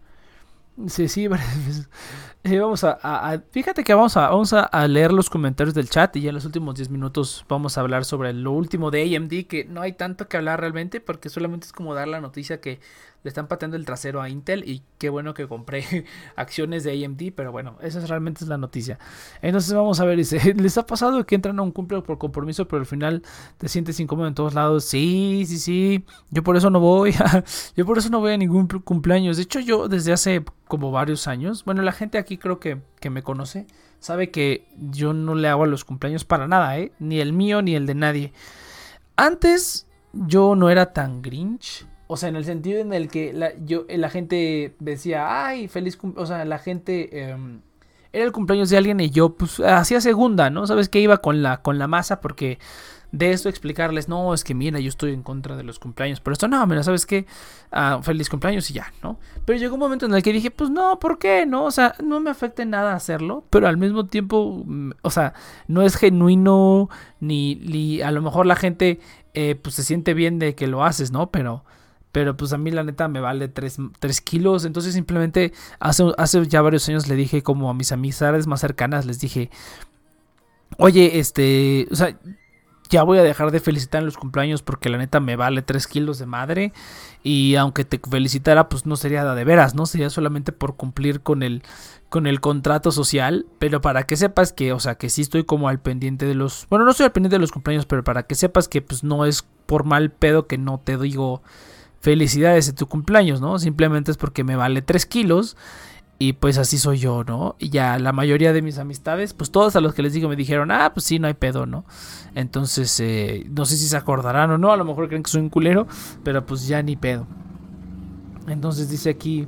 Sí, sí, vamos a, Fíjate que vamos, a, vamos a, leer los comentarios del chat y ya en los últimos 10 minutos vamos a hablar sobre lo último de AMD, que no hay tanto que hablar realmente porque solamente es como dar la noticia que le están pateando el trasero a Intel y qué bueno que compré acciones de AMD, pero bueno, esa realmente es la noticia. Entonces vamos a ver, dice, ¿les ha pasado que entran a un cumple por compromiso, pero al final te sientes incómodo en todos lados? Sí, sí, sí, yo por eso no voy, yo por eso no voy a ningún cumpleaños. De hecho, yo desde hace como varios años, bueno, la gente aquí creo que, que me conoce, sabe que yo no le hago a los cumpleaños para nada, ¿eh? Ni el mío ni el de nadie. Antes yo no era tan grinch o sea, en el sentido en el que la, yo, la gente decía, ay, feliz cumpleaños. O sea, la gente. Em, era el cumpleaños de alguien y yo, pues, hacía segunda, ¿no? ¿Sabes qué? Iba con la, con la masa porque de esto explicarles, no, es que mira, yo estoy en contra de los cumpleaños. Pero esto, no, mira, ¿sabes qué? Ah, feliz cumpleaños y ya, ¿no? Pero llegó un momento en el que dije, pues no, ¿por qué? No, o sea, no me afecta en nada hacerlo, pero al mismo tiempo, mm, o sea, no es genuino, ni, ni a lo mejor la gente, eh, pues se siente bien de que lo haces, ¿no? Pero pero pues a mí la neta me vale 3, kilos. Entonces simplemente hace, hace ya varios años le dije como a mis amistades más cercanas, les dije, oye, este, o sea, ya voy a dejar de felicitar en los cumpleaños porque la neta me vale 3 kilos de madre. Y aunque te felicitara, pues no sería de veras, ¿no? Sería solamente por cumplir con el, con el contrato social. Pero para que sepas que, o sea, que sí estoy como al pendiente de los... Bueno, no estoy al pendiente de los cumpleaños, pero para que sepas que pues no es por mal pedo que no te digo felicidades de tu cumpleaños, ¿no? Simplemente es porque me vale 3 kilos y pues así soy yo, ¿no? Y ya la mayoría de mis amistades, pues todos a los que les digo me dijeron, ah, pues sí, no hay pedo, ¿no? Entonces, eh, no sé si se acordarán o no, a lo mejor creen que soy un culero, pero pues ya ni pedo. Entonces dice aquí,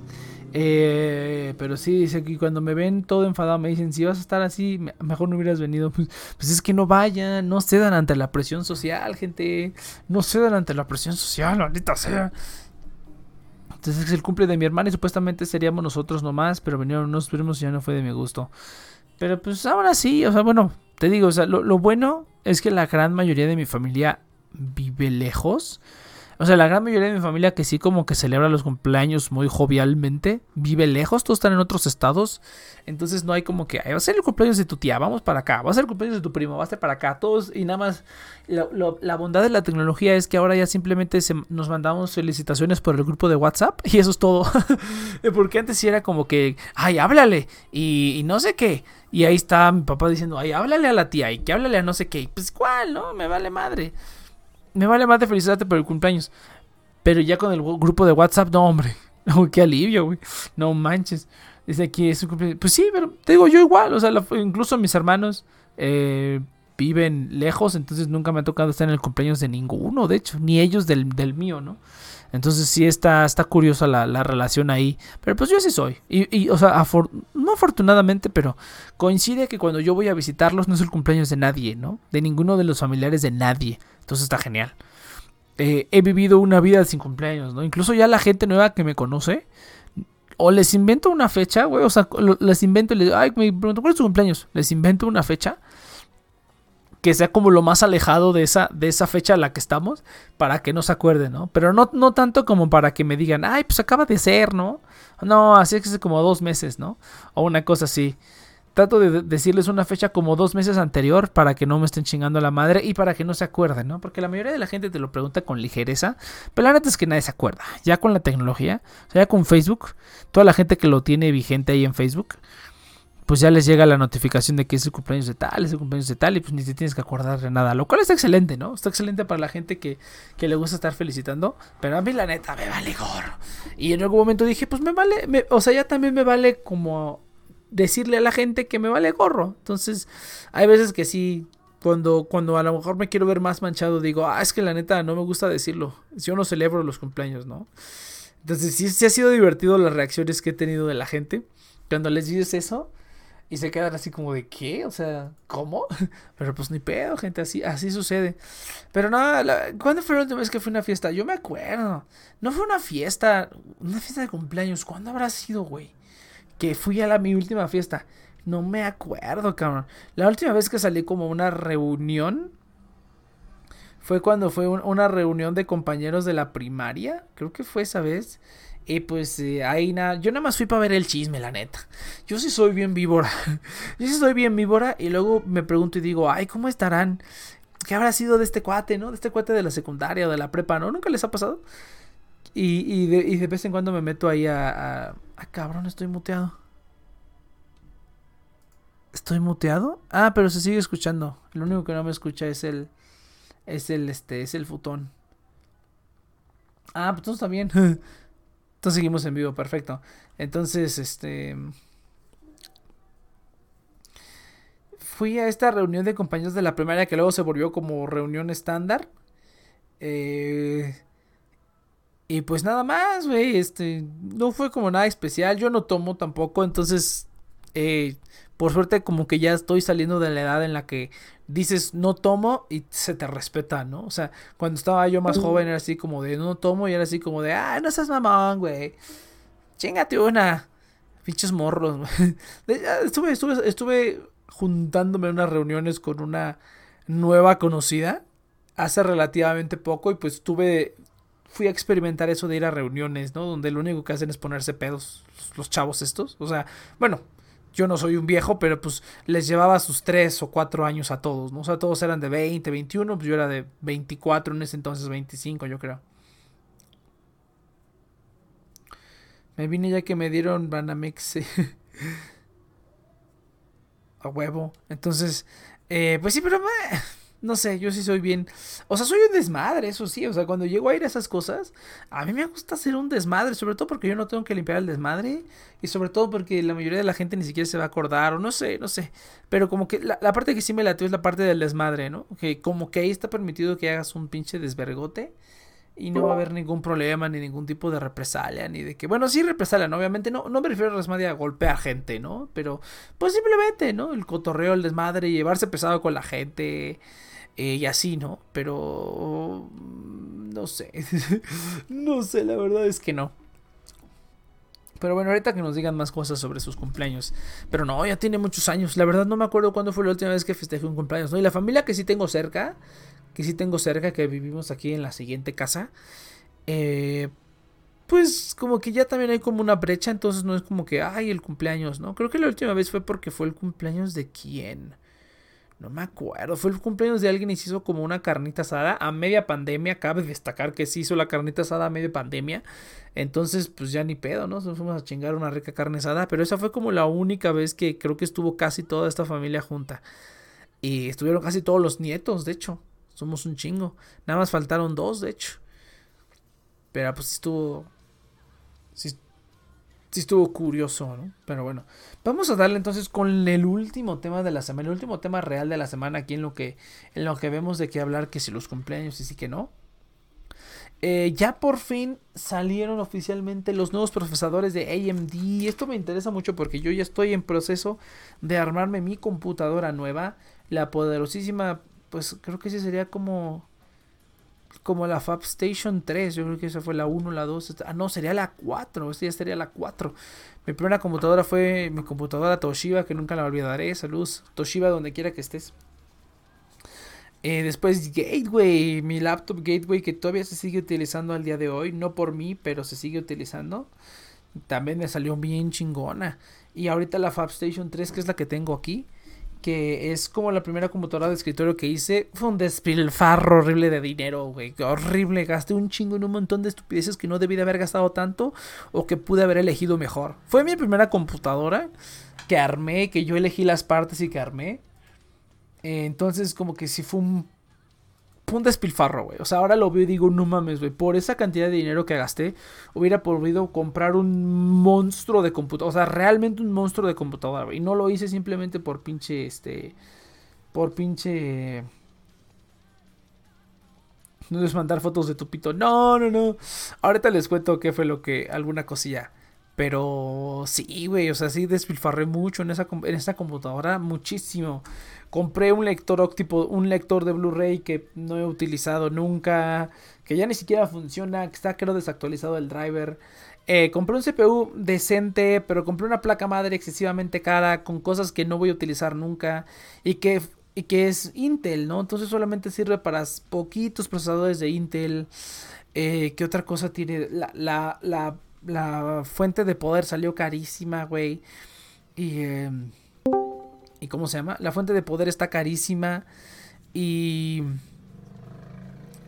eh, pero sí, dice que cuando me ven todo enfadado me dicen, si vas a estar así, mejor no hubieras venido. Pues, pues, es que no vayan, no cedan ante la presión social, gente. No cedan ante la presión social, maldita sea. Entonces es el cumple de mi hermana y supuestamente seríamos nosotros nomás, pero vinieron unos primos y ya no fue de mi gusto. Pero pues ahora sí, o sea, bueno, te digo, o sea, lo, lo bueno es que la gran mayoría de mi familia vive lejos. O sea, la gran mayoría de mi familia que sí como que celebra los cumpleaños muy jovialmente, vive lejos, todos están en otros estados. Entonces no hay como que, va a ser el cumpleaños de tu tía, vamos para acá, va a ser el cumpleaños de tu primo, va a ser para acá, todos y nada más. la bondad de la tecnología es que ahora ya simplemente nos mandamos felicitaciones por el grupo de WhatsApp y eso es todo. Porque antes sí era como que, ay, háblale y no sé qué. Y ahí está mi papá diciendo, ay, háblale a la tía y que háblale a no sé qué. Pues cuál, ¿no? Me vale madre me vale más de felicitarte por el cumpleaños. Pero ya con el grupo de WhatsApp, no, hombre. Qué alivio, güey. No manches. Dice aquí es un cumpleaños. Pues sí, pero te digo yo igual. O sea, incluso mis hermanos eh, viven lejos, entonces nunca me ha tocado estar en el cumpleaños de ninguno, de hecho, ni ellos del, del mío, ¿no? Entonces sí está, está curiosa la, la, relación ahí. Pero pues yo sí soy. Y, y o sea, no afortunadamente, pero coincide que cuando yo voy a visitarlos no es el cumpleaños de nadie, ¿no? De ninguno de los familiares de nadie. Entonces está genial. Eh, he vivido una vida sin cumpleaños, ¿no? Incluso ya la gente nueva que me conoce, o les invento una fecha, güey, o sea, les invento y les ay, me pregunto, ¿cuál es tu cumpleaños? Les invento una fecha que sea como lo más alejado de esa, de esa fecha a la que estamos, para que no se acuerden, ¿no? Pero no, no tanto como para que me digan, ay, pues acaba de ser, ¿no? No, así es que hace como dos meses, ¿no? O una cosa así trato de decirles una fecha como dos meses anterior para que no me estén chingando la madre y para que no se acuerden, ¿no? Porque la mayoría de la gente te lo pregunta con ligereza, pero la neta es que nadie se acuerda. Ya con la tecnología, o sea, ya con Facebook, toda la gente que lo tiene vigente ahí en Facebook, pues ya les llega la notificación de que es el cumpleaños de tal, es el cumpleaños de tal, y pues ni te tienes que acordar de nada. Lo cual está excelente, ¿no? Está excelente para la gente que, que le gusta estar felicitando. Pero a mí la neta me vale gorro. Y en algún momento dije, pues me vale, o sea, ya también me vale como decirle a la gente que me vale gorro. Entonces, hay veces que sí, cuando, cuando a lo mejor me quiero ver más manchado, digo, ah, es que la neta no me gusta decirlo. Yo no celebro los cumpleaños, ¿no? Entonces, sí, sí ha sido divertido las reacciones que he tenido de la gente. Cuando les dices eso, Y se quedan así como de ¿qué? O sea, ¿cómo? Pero pues ni pedo, gente, así, así sucede. Pero nada, no, ¿cuándo fue la última vez que fue una fiesta? Yo me acuerdo. No fue una fiesta, una fiesta de cumpleaños. ¿Cuándo habrá sido, güey? Que fui a la mi última fiesta. No me acuerdo, cabrón. La última vez que salí como una reunión fue cuando fue una reunión de compañeros de la primaria. Creo que fue esa vez. Y pues eh, ahí nada, yo nada más fui para ver el chisme, la neta. Yo sí soy bien víbora. yo sí soy bien víbora y luego me pregunto y digo, ay, ¿cómo estarán? ¿Qué habrá sido de este cuate, no? De este cuate de la secundaria o de la prepa, ¿no? ¿Nunca les ha pasado? Y, y, de, vez en cuando me meto ahí a, a... Ah, cabrón, estoy muteado. ¿Estoy muteado? Ah, pero se sigue escuchando. Lo único que no me escucha es el... Es el, este, es el futón. Ah, pues entonces también. Entonces seguimos en vivo, perfecto. Entonces, este... Fui a esta reunión de compañeros de la primaria que luego se volvió como reunión estándar. Eh, y pues nada más, güey. Este, no fue como nada especial. Yo no tomo tampoco. Entonces, eh, por suerte como que ya estoy saliendo de la edad en la que dices no tomo y se te respeta, ¿no? O sea, cuando estaba yo más joven era así como de no tomo y era así como de, ah, no seas mamón, güey. Chingate una. Pinches morros. estuve, estuve, estuve juntándome en unas reuniones con una nueva conocida hace relativamente poco y pues tuve fui a experimentar eso de ir a reuniones, ¿no? Donde lo único que hacen es ponerse pedos los chavos estos. O sea, bueno, yo no soy un viejo, pero pues les llevaba sus 3 o 4 años a todos, ¿no? O sea, todos eran de 20, 21, pues yo era de 24, en ese entonces 25, yo creo. Me vine ya que me dieron Banamex a huevo. Entonces, eh, pues sí, pero... No sé, yo sí soy bien. O sea, soy un desmadre, eso sí. O sea, cuando llego a ir a esas cosas, a mí me gusta hacer un desmadre. Sobre todo porque yo no tengo que limpiar el desmadre. Y sobre todo porque la mayoría de la gente ni siquiera se va a acordar. O no sé, no sé. Pero como que la, parte que sí me lateo es la parte del desmadre, ¿no? Que como que ahí está permitido que hagas un pinche desvergote. Y no va a haber ningún problema, ni ningún tipo de represalia, ni de que, bueno, sí represalia, ¿no? Obviamente no, no me refiero a desmadre a golpear gente, ¿no? Pero, pues simplemente, ¿no? El cotorreo, el desmadre, llevarse pesado con la gente, eh, y así, ¿no? Pero... Mm, no sé. no sé, la verdad es que no. Pero bueno, ahorita que nos digan más cosas sobre sus cumpleaños. Pero no, ya tiene muchos años. La verdad no me acuerdo cuándo fue la última vez que festejé un cumpleaños. ¿no? Y la familia que sí tengo cerca, que sí tengo cerca, que vivimos aquí en la siguiente casa. Eh, pues como que ya también hay como una brecha. Entonces no es como que, ay, el cumpleaños, ¿no? Creo que la última vez fue porque fue el cumpleaños de quién. No me acuerdo. Fue el cumpleaños de alguien y se hizo como una carnita asada a media pandemia. Cabe destacar que se hizo la carnita asada a media pandemia. Entonces, pues ya ni pedo, ¿no? Nos fuimos a chingar una rica carne asada. Pero esa fue como la única vez que creo que estuvo casi toda esta familia junta. Y estuvieron casi todos los nietos, de hecho. Somos un chingo. Nada más faltaron dos, de hecho. Pero pues estuvo sí estuvo curioso, ¿no? Pero bueno, vamos a darle entonces con el último tema de la semana, el último tema real de la semana aquí en lo que, en lo que vemos de qué hablar, que si los cumpleaños y sí que no. Eh, ya por fin salieron oficialmente los nuevos procesadores de AMD. Esto me interesa mucho porque yo ya estoy en proceso de armarme mi computadora nueva. La poderosísima, pues creo que sí sería como como la Fab Station 3. Yo creo que esa fue la 1, la 2. Ah, no, sería la 4. Esta ya sería la 4. Mi primera computadora fue mi computadora Toshiba, que nunca la olvidaré. Saludos, Toshiba, donde quiera que estés. Eh, después Gateway, mi laptop Gateway que todavía se sigue utilizando al día de hoy. No por mí, pero se sigue utilizando. También me salió bien chingona. Y ahorita la Fab Station 3, que es la que tengo aquí que es como la primera computadora de escritorio que hice, fue un despilfarro horrible de dinero, güey. Horrible, gasté un chingo en un montón de estupideces que no debí de haber gastado tanto o que pude haber elegido mejor. Fue mi primera computadora que armé, que yo elegí las partes y que armé. entonces como que sí fue un un despilfarro, güey. O sea, ahora lo veo y digo, no mames, güey. Por esa cantidad de dinero que gasté, hubiera podido comprar un monstruo de computadora. O sea, realmente un monstruo de computadora, güey. Y no lo hice simplemente por pinche, este... Por pinche... No es mandar fotos de tu pito. No, no, no. Ahorita les cuento qué fue lo que... Alguna cosilla. Pero sí, güey, o sea, sí despilfarré mucho en esa, en esta computadora, muchísimo. Compré un lector óptico, un lector de Blu-ray que no he utilizado nunca, que ya ni siquiera funciona, que está creo desactualizado el driver. Eh, compré un CPU decente, pero compré una placa madre excesivamente cara, con cosas que no voy a utilizar nunca y que, y que es Intel, ¿no? Entonces solamente sirve para poquitos procesadores de Intel. Eh, ¿Qué otra cosa tiene? La, la la fuente de poder salió carísima, güey. Y... Eh, ¿Y cómo se llama? La fuente de poder está carísima. Y...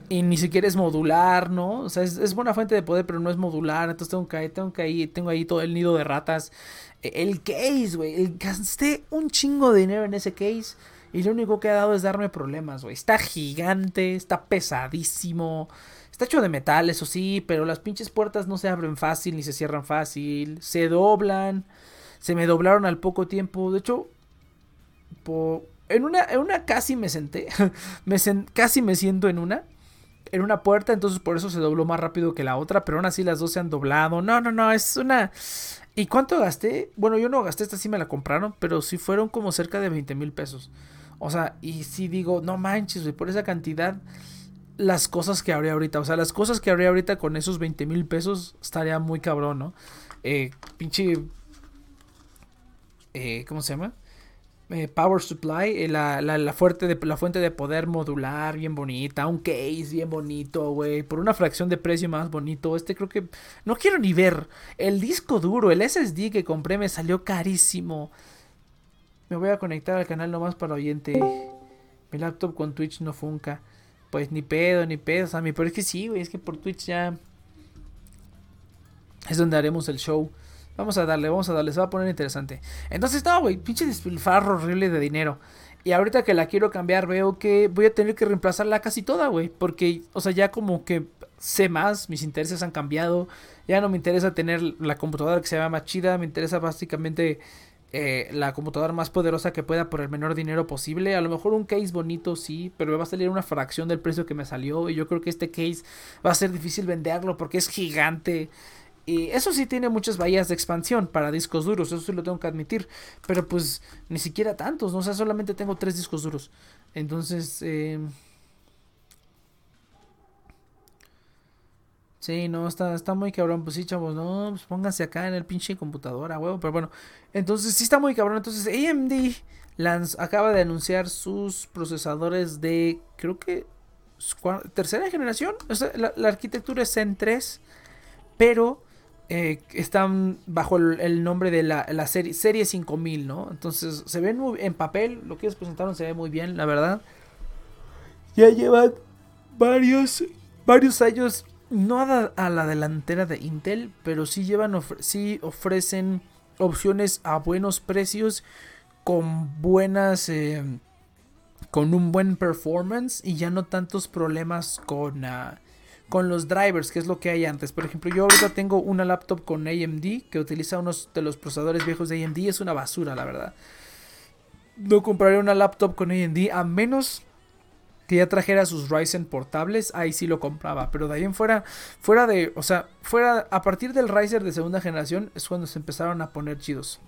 Y ni siquiera es modular, ¿no? O sea, es, buena fuente de poder, pero no es modular. Entonces tengo que, tengo tengo ahí todo el nido de ratas. E, el case, güey. Gasté un chingo de dinero en ese case. Y lo único que ha dado es darme problemas, güey. Está gigante, está pesadísimo. Está hecho de metal, eso sí, pero las pinches puertas no se abren fácil ni se cierran fácil. Se doblan. Se me doblaron al poco tiempo. De hecho, en, una, en una casi me senté. casi me siento en una. En una puerta, entonces por eso se dobló más rápido que la otra. Pero aún así las dos se han doblado. No, no, no, es una... ¿Y cuánto gasté? Bueno, yo no gasté, esta sí me la compraron, pero sí fueron como cerca de 20 mil pesos. O sea, y sí digo, no manches, por esa cantidad las cosas que habría ahorita. O sea, las cosas que habría ahorita con esos 20 mil pesos estaría muy cabrón, ¿no? Eh, pinche... Eh, ¿Cómo se llama? Eh, power Supply, eh, la, la, la, fuerte de, la fuente de poder modular, bien bonita, un case bien bonito, güey, por una fracción de precio más bonito. Este creo que no quiero ni ver. El disco duro, el SSD que compré me salió carísimo. Me voy a conectar al canal nomás para oyente. Mi laptop con Twitch no funca. Pues ni pedo, ni pedo, Sammy. Pero es que sí, güey. Es que por Twitch ya. Es donde haremos el show. Vamos a darle, vamos a darle. Se va a poner interesante. Entonces, no, güey. Pinche despilfarro horrible de dinero. Y ahorita que la quiero cambiar, veo que voy a tener que reemplazarla casi toda, güey. Porque, o sea, ya como que sé más, mis intereses han cambiado. Ya no me interesa tener la computadora que se vea más chida. Me interesa básicamente eh, la computadora más poderosa que pueda por el menor dinero posible. A lo mejor un case bonito sí, pero me va a salir una fracción del precio que me salió. Y yo creo que este case va a ser difícil venderlo porque es gigante. Y eso sí tiene muchas bahías de expansión para discos duros, eso sí lo tengo que admitir. Pero pues ni siquiera tantos, ¿no? O sea, solamente tengo tres discos duros. Entonces, eh, Sí, no, está, está muy cabrón. Pues sí, chavos, no, pues pónganse acá en el pinche computadora, huevo. Pero bueno, entonces sí está muy cabrón. Entonces AMD acaba de anunciar sus procesadores de, creo que, tercera generación. la, arquitectura es Zen 3, pero eh, están bajo el, nombre de la, la, serie, serie 5000, ¿no? Entonces se ven muy, en papel, lo que ellos presentaron se ve muy bien, la verdad. Ya llevan varios, varios años no a, la delantera de Intel, pero sí llevan sí ofrecen opciones a buenos precios con buenas eh, con un buen performance y ya no tantos problemas con ah, con los drivers, que es lo que hay antes. Por ejemplo, yo ahorita tengo una laptop con AMD que utiliza unos de los procesadores viejos de AMD, es una basura, la verdad. No compraré una laptop con AMD a menos que ya trajera sus Ryzen portables, ahí sí lo compraba. Pero de ahí en fuera, fuera de, o sea, fuera, a partir del Ryzen de segunda generación es cuando se empezaron a poner chidos.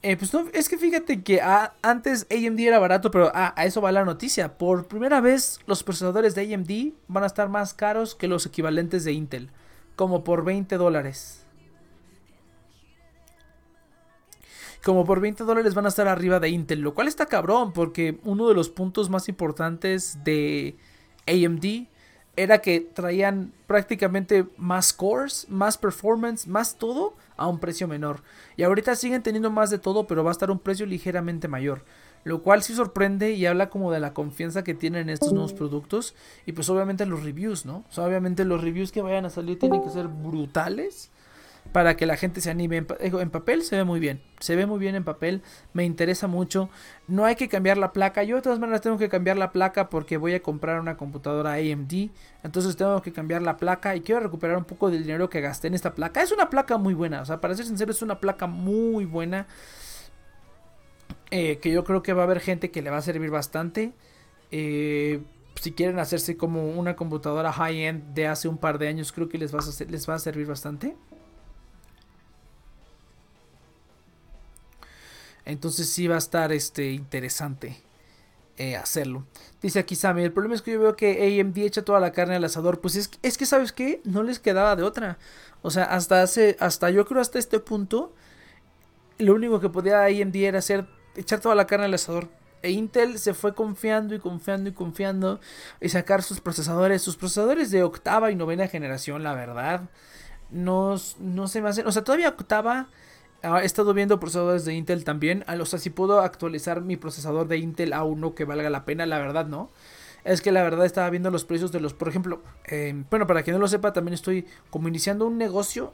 Eh, pues no, es que fíjate que antes AMD era barato, pero a eso va la noticia. Por primera vez los procesadores de AMD van a estar más caros que los equivalentes de Intel. Como por 20 dólares. Como por 20 dólares van a estar arriba de Intel, lo cual está cabrón porque uno de los puntos más importantes de AMD era que traían prácticamente más cores, más performance, más todo a un precio menor. Y ahorita siguen teniendo más de todo, pero va a estar un precio ligeramente mayor. Lo cual sí sorprende y habla como de la confianza que tienen estos nuevos productos. Y pues obviamente los reviews, ¿no? obviamente los reviews que vayan a salir tienen que ser brutales para que la gente se anime. En, papel se ve muy bien, se ve muy bien en papel, me interesa mucho. No hay que cambiar la placa, yo de todas maneras tengo que cambiar la placa porque voy a comprar una computadora AMD, entonces tengo que cambiar la placa y quiero recuperar un poco del dinero que gasté en esta placa. Es una placa muy buena, o sea, para ser sincero es una placa muy buena. Eh, que yo creo que va a haber gente que le va a servir bastante. Eh, si quieren hacerse como una computadora high-end de hace un par de años, creo que les va a, les va a servir bastante. Entonces sí va a estar este, interesante eh, hacerlo. Dice aquí Sammy, el problema es que yo veo que AMD echa toda la carne al asador. Pues es, es que, ¿sabes qué? No les quedaba de otra. O sea, hasta hace, hasta yo creo hasta este punto, lo único que podía AMD era hacer, echar toda la carne al asador. E Intel se fue confiando y confiando y confiando y sacar sus procesadores, sus procesadores de octava y novena generación, la verdad. No, no se me hacen, o sea, todavía octava he estado viendo procesadores de Intel también. O sea, si puedo actualizar mi procesador de Intel a uno que valga la pena, la verdad no. Es que la verdad estaba viendo los precios de los, por ejemplo, em, bueno, para quien no lo sepa, también estoy como iniciando un negocio.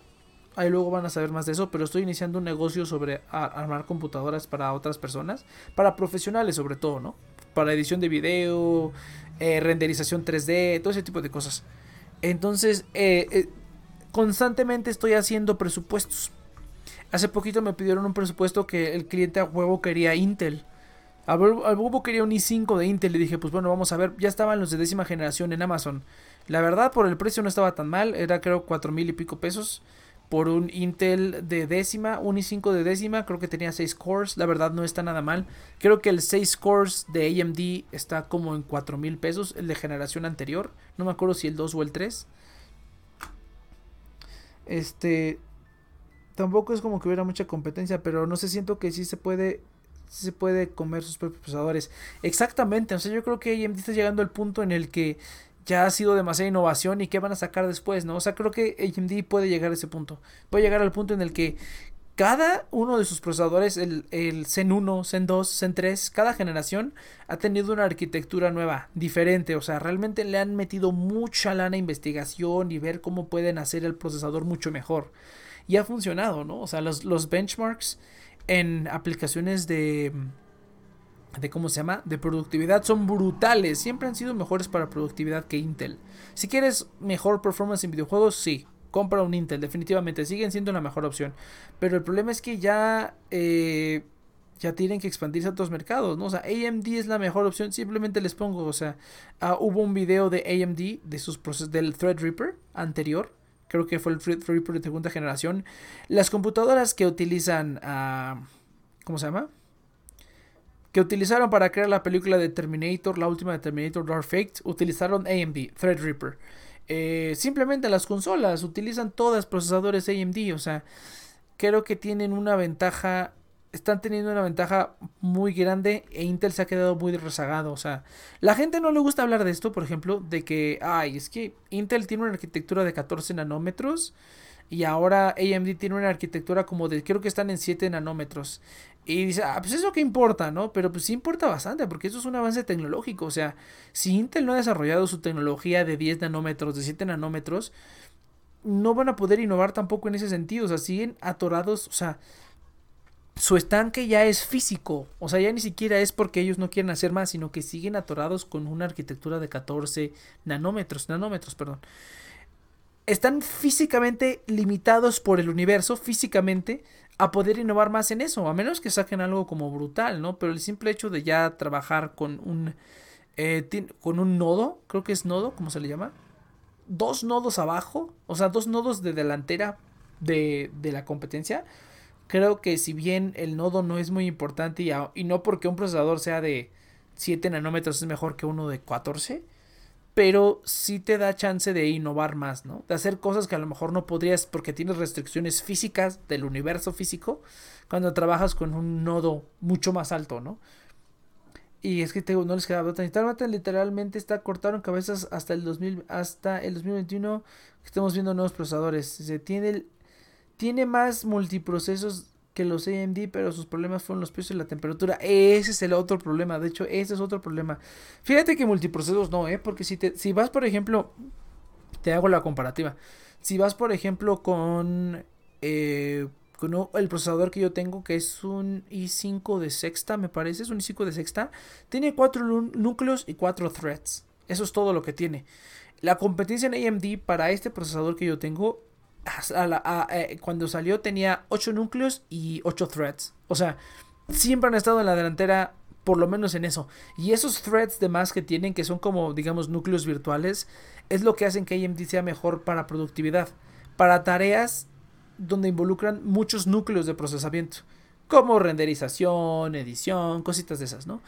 Ahí luego van a saber más de eso, pero estoy iniciando un negocio sobre armar computadoras para otras personas, para profesionales sobre todo, ¿no? Para edición de video, eh, renderización 3D, todo ese tipo de cosas. Entonces, eh, eh, constantemente estoy haciendo presupuestos Hace poquito me pidieron un presupuesto que el cliente a huevo quería Intel. A huevo quería un i5 de Intel. Le dije, pues bueno, vamos a ver. Ya estaban los de décima generación en Amazon. La verdad, por el precio no estaba tan mal. Era creo cuatro mil y pico pesos. Por un Intel de décima, un i5 de décima, creo que tenía 6 cores. La verdad no está nada mal. Creo que el 6 cores de AMD está como en 4 mil pesos. El de generación anterior. No me acuerdo si el 2 o el 3. Este, tampoco es como que hubiera mucha competencia, pero no sé, siento que sí se puede se puede comer sus propios procesadores. Exactamente, o sea, yo creo que AMD está llegando al punto en el que ya ha sido demasiada innovación y qué van a sacar después, ¿no? O sea, creo que AMD puede llegar a ese punto. Puede llegar al punto en el que cada uno de sus procesadores, el, el Zen 1, Zen 2, Zen 3, cada generación ha tenido una arquitectura nueva, diferente. O sea, realmente le han metido mucha lana a investigación y ver cómo pueden hacer el procesador mucho mejor y ha funcionado, ¿no? O sea, los, los benchmarks en aplicaciones de de cómo se llama, de productividad son brutales, siempre han sido mejores para productividad que Intel. Si quieres mejor performance en videojuegos, sí, compra un Intel, definitivamente, siguen siendo la mejor opción. Pero el problema es que ya eh, ya tienen que expandirse a otros mercados, ¿no? O sea, AMD es la mejor opción, simplemente les pongo, o sea, ah, hubo un video de AMD de sus procesos del Threadripper anterior creo que fue el Reaper de segunda generación. Las computadoras que utilizan, uh, ¿cómo se llama? Que utilizaron para crear la película de Terminator, la última de Terminator Dark Fate, utilizaron AMD, Threadripper. Eh, simplemente las consolas utilizan todas procesadores AMD, o sea, creo que tienen una ventaja están teniendo una ventaja muy grande e Intel se ha quedado muy rezagado. O sea, la gente no le gusta hablar de esto, por ejemplo, de que, ay, es que Intel tiene una arquitectura de 14 nanómetros y ahora AMD tiene una arquitectura como de, creo que están en 7 nanómetros. Y dice, ah, pues eso que importa, ¿no? Pero pues sí importa bastante porque eso es un avance tecnológico. O sea, si Intel no ha desarrollado su tecnología de 10 nanómetros, de 7 nanómetros, no van a poder innovar tampoco en ese sentido. O sea, siguen atorados, o sea su estanque ya es físico, o sea, ya ni siquiera es porque ellos no quieren hacer más, sino que siguen atorados con una arquitectura de 14 nanómetros, nanómetros, perdón. Están físicamente limitados por el universo, físicamente, a poder innovar más en eso, a menos que saquen algo como brutal, ¿no? Pero el simple hecho de ya trabajar con un, eh, con un nodo, creo que es nodo, ¿cómo se le llama? Dos nodos abajo, o sea, dos nodos de delantera de, de la competencia creo que si bien el nodo no es muy importante y, no porque un procesador sea de 7 nanómetros es mejor que uno de 14, pero sí te da chance de innovar más, ¿no? De hacer cosas que a lo mejor no podrías porque tienes restricciones físicas del universo físico cuando trabajas con un nodo mucho más alto, ¿no? Y es que te, no les quedaba tan literalmente está cortaron cabezas hasta el 2000 hasta el 2021 que estamos viendo nuevos procesadores. Se tiene el tiene más multiprocesos que los AMD, pero sus problemas fueron los precios y la temperatura. Ese es el otro problema. De hecho, ese es otro problema. Fíjate que multiprocesos no, ¿eh? Porque si, te, si vas, por ejemplo, te hago la comparativa. Si vas, por ejemplo, con, eh, con el procesador que yo tengo, que es un i5 de sexta, me parece, es un i5 de sexta, tiene cuatro núcleos y cuatro threads. Eso es todo lo que tiene. La competencia en AMD para este procesador que yo tengo eh, cuando salió tenía 8 núcleos y 8 threads. O sea, siempre han estado en la delantera por lo menos en eso. Y esos threads de más que tienen, que son como, digamos, núcleos virtuales, es lo que hacen que AMD sea mejor para productividad. Para tareas donde involucran muchos núcleos de procesamiento, como renderización, edición, cositas de esas, ¿no?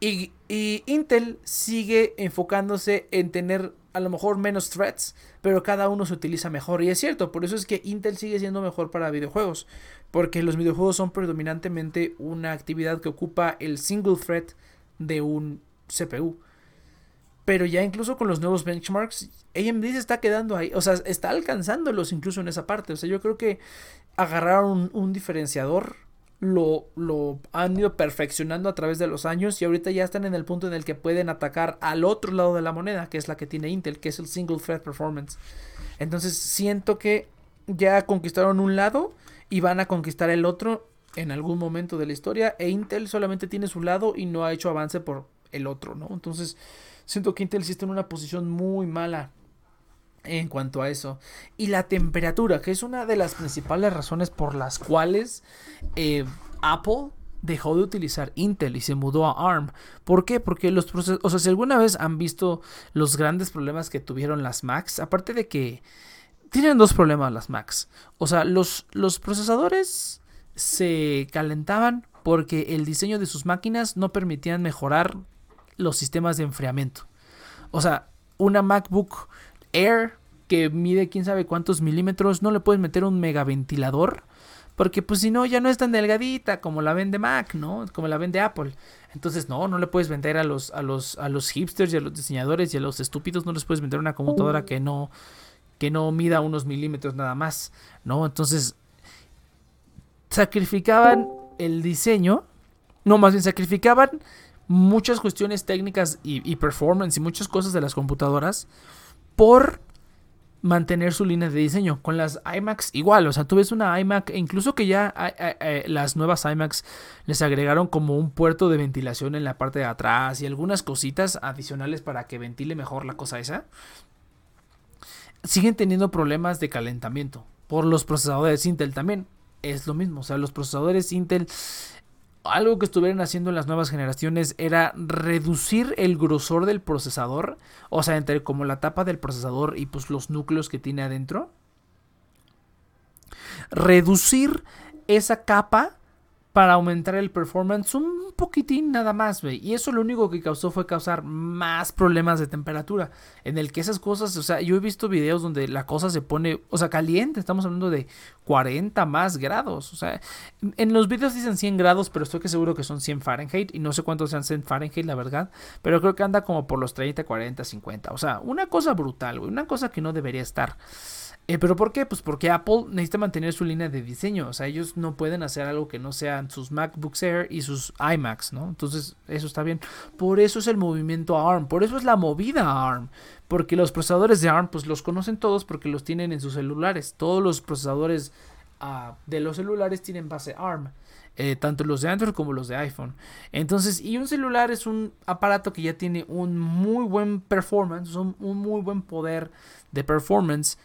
Y, y, Intel sigue enfocándose en tener a lo mejor menos threads, pero cada uno se utiliza mejor. Y es cierto, por eso es que Intel sigue siendo mejor para videojuegos, porque los videojuegos son predominantemente una actividad que ocupa el single thread de un CPU. Pero ya incluso con los nuevos benchmarks, AMD se está quedando ahí, o sea, está alcanzándolos incluso en esa parte. O sea, yo creo que agarraron un diferenciador lo, lo, han ido perfeccionando a través de los años y ahorita ya están en el punto en el que pueden atacar al otro lado de la moneda, que es la que tiene Intel, que es el single thread performance. Entonces siento que ya conquistaron un lado y van a conquistar el otro en algún momento de la historia e Intel solamente tiene su lado y no ha hecho avance por el otro, ¿no? Entonces siento que Intel sí está en una posición muy mala en cuanto a eso. Y la temperatura, que es una de las principales razones por las cuales eh, Apple dejó de utilizar Intel y se mudó a ARM. ¿Por qué? Porque los procesos, o sea, si alguna vez han visto los grandes problemas que tuvieron las Macs, aparte de que tienen dos problemas las Macs. O sea, los, los procesadores se calentaban porque el diseño de sus máquinas no permitían mejorar los sistemas de enfriamiento. O sea, una MacBook Air que mide quién sabe cuántos milímetros, no le puedes meter un megaventilador. Porque pues si no, ya no es tan delgadita como la vende Mac, ¿no? Como la vende Apple. Entonces, no, no le puedes vender a los, a los, a los hipsters y a los diseñadores y a los estúpidos, no les puedes vender una computadora que no, que no mida unos milímetros nada más, ¿no? Entonces, sacrificaban el diseño, no, más bien sacrificaban muchas cuestiones técnicas y, y performance y muchas cosas de las computadoras por mantener su línea de diseño. Con las iMacs igual, o sea, tú ves una iMac, e incluso que ya las nuevas iMacs les agregaron como un puerto de ventilación en la parte de atrás y algunas cositas adicionales para que ventile mejor la cosa esa. Siguen teniendo problemas de calentamiento por los procesadores Intel también. Es lo mismo, o sea, los procesadores Intel algo que estuvieran haciendo en las nuevas generaciones era reducir el grosor del procesador, o sea, entre como la tapa del procesador y pues los núcleos que tiene adentro. Reducir esa capa para aumentar el performance un poquitín nada más, güey. Y eso lo único que causó fue causar más problemas de temperatura. En el que esas cosas, o sea, yo he visto videos donde la cosa se pone, o sea, caliente. Estamos hablando de 40 más grados. O sea, en los videos dicen 100 grados, pero estoy que seguro que son 100 Fahrenheit. Y no sé cuántos sean 100 Fahrenheit, la verdad. Pero creo que anda como por los 30, 40, 50. O sea, una cosa brutal, güey. Una cosa que no debería estar. Eh, ¿Pero por qué? Pues porque Apple necesita mantener su línea de diseño. O sea, ellos no pueden hacer algo que no sean sus MacBooks Air y sus iMacs, ¿no? Entonces, eso está bien. Por eso es el movimiento ARM. Por eso es la movida ARM. Porque los procesadores de ARM, pues los conocen todos porque los tienen en sus celulares. Todos los procesadores ah, de los celulares tienen base ARM. Eh, tanto los de Android como los de iPhone. Entonces, y un celular es un aparato que ya tiene un muy buen performance, un muy buen poder de performance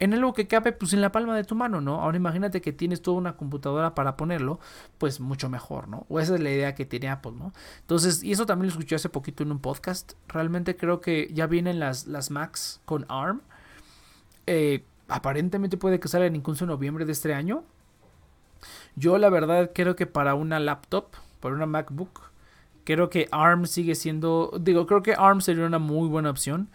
en algo que cabe pues en la palma de tu mano, ¿no? Ahora imagínate que tienes toda una computadora para ponerlo, pues mucho mejor, ¿no? O esa es la idea que tiene Apple, ¿no? Entonces, y eso también lo escuché hace poquito en un podcast, realmente creo que ya vienen las, las Macs con ARM. Eh, aparentemente puede que salgan incluso en noviembre de este año. Yo la verdad creo que para una laptop, para una MacBook, creo que ARM sigue siendo, digo, creo que ARM sería una muy buena opción.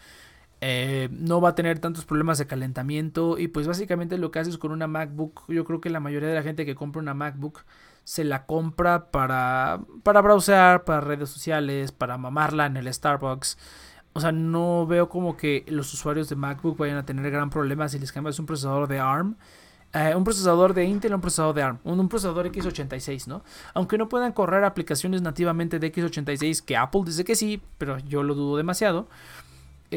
Eh, no va a tener tantos problemas de calentamiento y pues básicamente lo que haces con una MacBook, yo creo que la mayoría de la gente que compra una MacBook se la compra para, para browsear, para redes sociales, para mamarla en el Starbucks. O sea, no veo como que los usuarios de MacBook vayan a tener gran problema si les cambias un procesador de ARM. Eh, un procesador de Intel o un procesador de ARM, un, un, procesador x86, ¿no? Aunque no puedan correr aplicaciones nativamente de x86, que Apple dice que sí, pero yo lo dudo demasiado.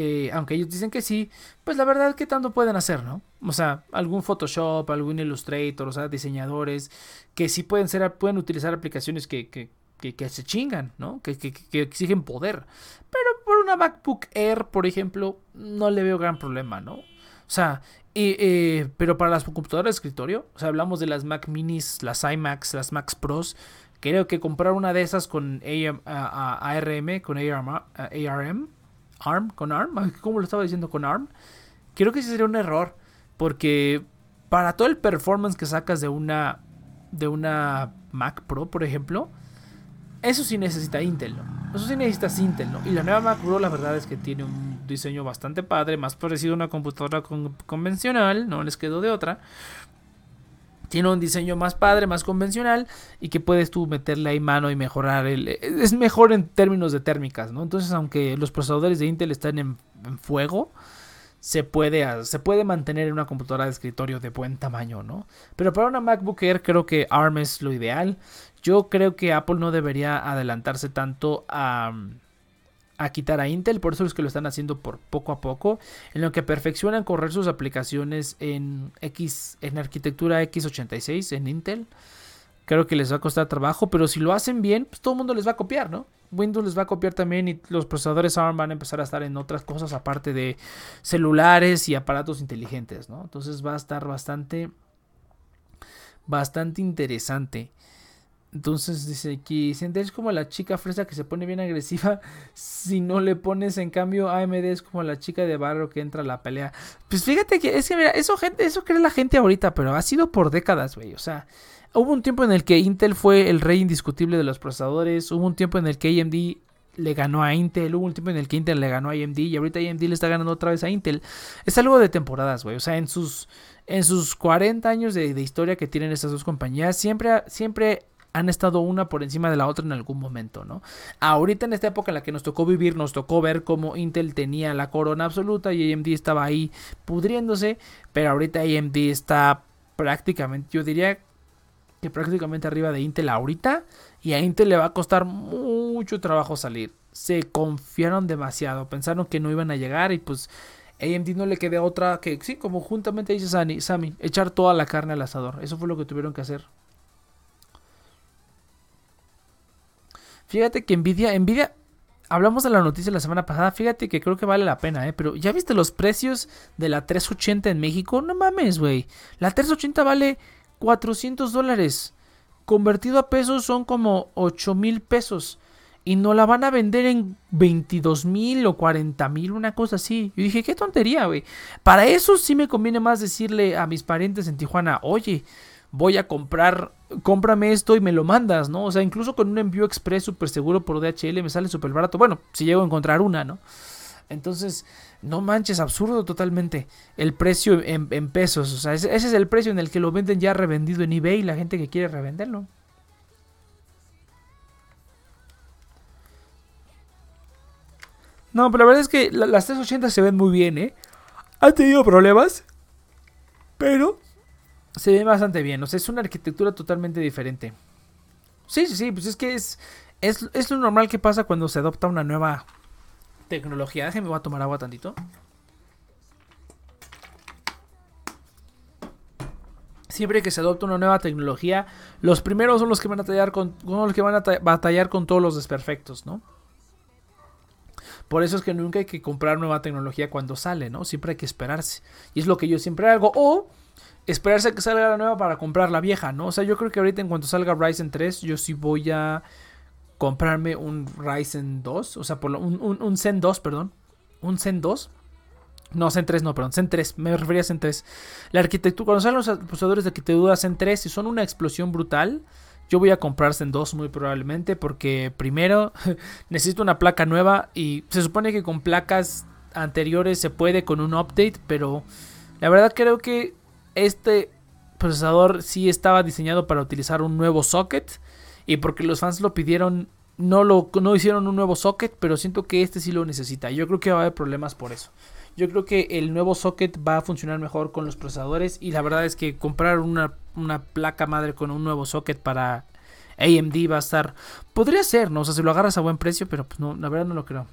Eh, aunque ellos dicen que sí, pues la verdad que tanto pueden hacer, ¿no? O sea, algún Photoshop, algún Illustrator, o sea, diseñadores que sí pueden ser, pueden utilizar aplicaciones que, que, que, se chingan, ¿no? Que, que, exigen poder. Pero por una MacBook Air, por ejemplo, no le veo gran problema, ¿no? O sea, eh, pero para las computadoras de escritorio, o sea, hablamos de las Mac Minis, las iMacs, las Macs Pros, Creo que comprar una de esas con AM, ARM, con ARM, ARM, con ARM, ¿cómo lo estaba diciendo con ARM? Creo que sí sería un error, porque para todo el performance que sacas de una de una Mac Pro, por ejemplo, eso sí necesita Intel, ¿no? Eso sí necesitas Intel, ¿no? Y la nueva Mac Pro la verdad es que tiene un diseño bastante padre, más parecido a una computadora con- convencional, no les quedó de otra. Tiene un diseño más padre, más convencional y que puedes tú meterle ahí mano y mejorar. El, es mejor en términos de térmicas, ¿no? Entonces, aunque los procesadores de Intel están en, fuego, se puede, se puede mantener en una computadora de escritorio de buen tamaño, ¿no? Pero para una MacBook Air creo que ARM es lo ideal. Yo creo que Apple no debería adelantarse tanto a, a quitar a Intel, por eso es que lo están haciendo por poco a poco, en lo que perfeccionan correr sus aplicaciones en X en arquitectura x86 en Intel. Creo que les va a costar trabajo, pero si lo hacen bien, pues todo el mundo les va a copiar, ¿no? Windows les va a copiar también y los procesadores ARM van a empezar a estar en otras cosas aparte de celulares y aparatos inteligentes, ¿no? Entonces va a estar bastante bastante interesante. Entonces dice aquí, Cinder es como la chica fresa que se pone bien agresiva si no le pones en cambio AMD es como la chica de barro que entra a la pelea. Pues fíjate que es que mira, eso gente, eso cree la gente ahorita, pero ha sido por décadas, güey. O sea, hubo un tiempo en el que Intel fue el rey indiscutible de los procesadores, hubo un tiempo en el que AMD le ganó a Intel, hubo un tiempo en el que Intel le ganó a AMD y ahorita AMD le está ganando otra vez a Intel. Es algo de temporadas, güey. O sea, en sus en sus 40 años de, de historia que tienen estas dos compañías, siempre siempre han estado una por encima de la otra en algún momento, ¿no? Ahorita en esta época en la que nos tocó vivir, nos tocó ver cómo Intel tenía la corona absoluta y AMD estaba ahí pudriéndose, pero ahorita AMD está prácticamente, yo diría que prácticamente arriba de Intel ahorita y a Intel le va a costar mucho trabajo salir. Se confiaron demasiado, pensaron que no iban a llegar y pues AMD no le queda otra que, sí, como juntamente dice Sammy, echar toda la carne al asador. Eso fue lo que tuvieron que hacer. Fíjate que Nvidia, Nvidia, hablamos de la noticia la semana pasada, fíjate que creo que vale la pena, ¿eh? Pero ¿ya viste los precios de la 380 en México? No mames, güey. La 380 vale 400 dólares. Convertido a pesos son como 8 mil pesos. Y no la van a vender en 22 mil o 40 mil, una cosa así. Yo dije, qué tontería, güey. Para eso sí me conviene más decirle a mis parientes en Tijuana, oye, voy a comprar, cómprame esto y me lo mandas, ¿no? O sea, incluso con un envío express súper seguro por DHL me sale súper barato. Bueno, si llego a encontrar una, ¿no? Entonces, no manches, absurdo totalmente el precio en, pesos. O sea, ese, ese, es el precio en el que lo venden ya revendido en eBay la gente que quiere revenderlo. No, pero la verdad es que la, las 380 se ven muy bien, ¿eh? Han tenido problemas, pero se ve bastante bien. O sea, es una arquitectura totalmente diferente. Sí, sí, sí, pues es que es, es, es lo normal que pasa cuando se adopta una nueva tecnología. Déjenme, voy a tomar agua tantito. Siempre que se adopta una nueva tecnología, los primeros son los que van a batallar con, son los que van a batallar con todos los desperfectos, ¿no? Por eso es que nunca hay que comprar nueva tecnología cuando sale, ¿no? Siempre hay que esperarse. Y es lo que yo siempre hago. O esperarse que salga la nueva para comprar la vieja, ¿no? O sea, yo creo que ahorita en cuanto salga Ryzen 3, yo sí voy a comprarme un Ryzen 2, o sea, por lo, un, un, un, Zen 2, perdón. Un Zen 2. No, Zen 3, no, perdón, Zen 3, me refería a Zen 3. La arquitectura, cuando salen los procesadores de arquitectura Zen 3, si son una explosión brutal, yo voy a comprar Zen 2 muy probablemente, porque primero necesito una placa nueva y se supone que con placas anteriores se puede con un update, pero la verdad creo que este procesador sí estaba diseñado para utilizar un nuevo socket y porque los fans lo pidieron no lo no hicieron un nuevo socket pero siento que este sí lo necesita. Yo creo que va a haber problemas por eso. Yo creo que el nuevo socket va a funcionar mejor con los procesadores y la verdad es que comprar una, una placa madre con un nuevo socket para AMD va a estar podría ser no o sea si lo agarras a buen precio pero pues no la verdad no lo creo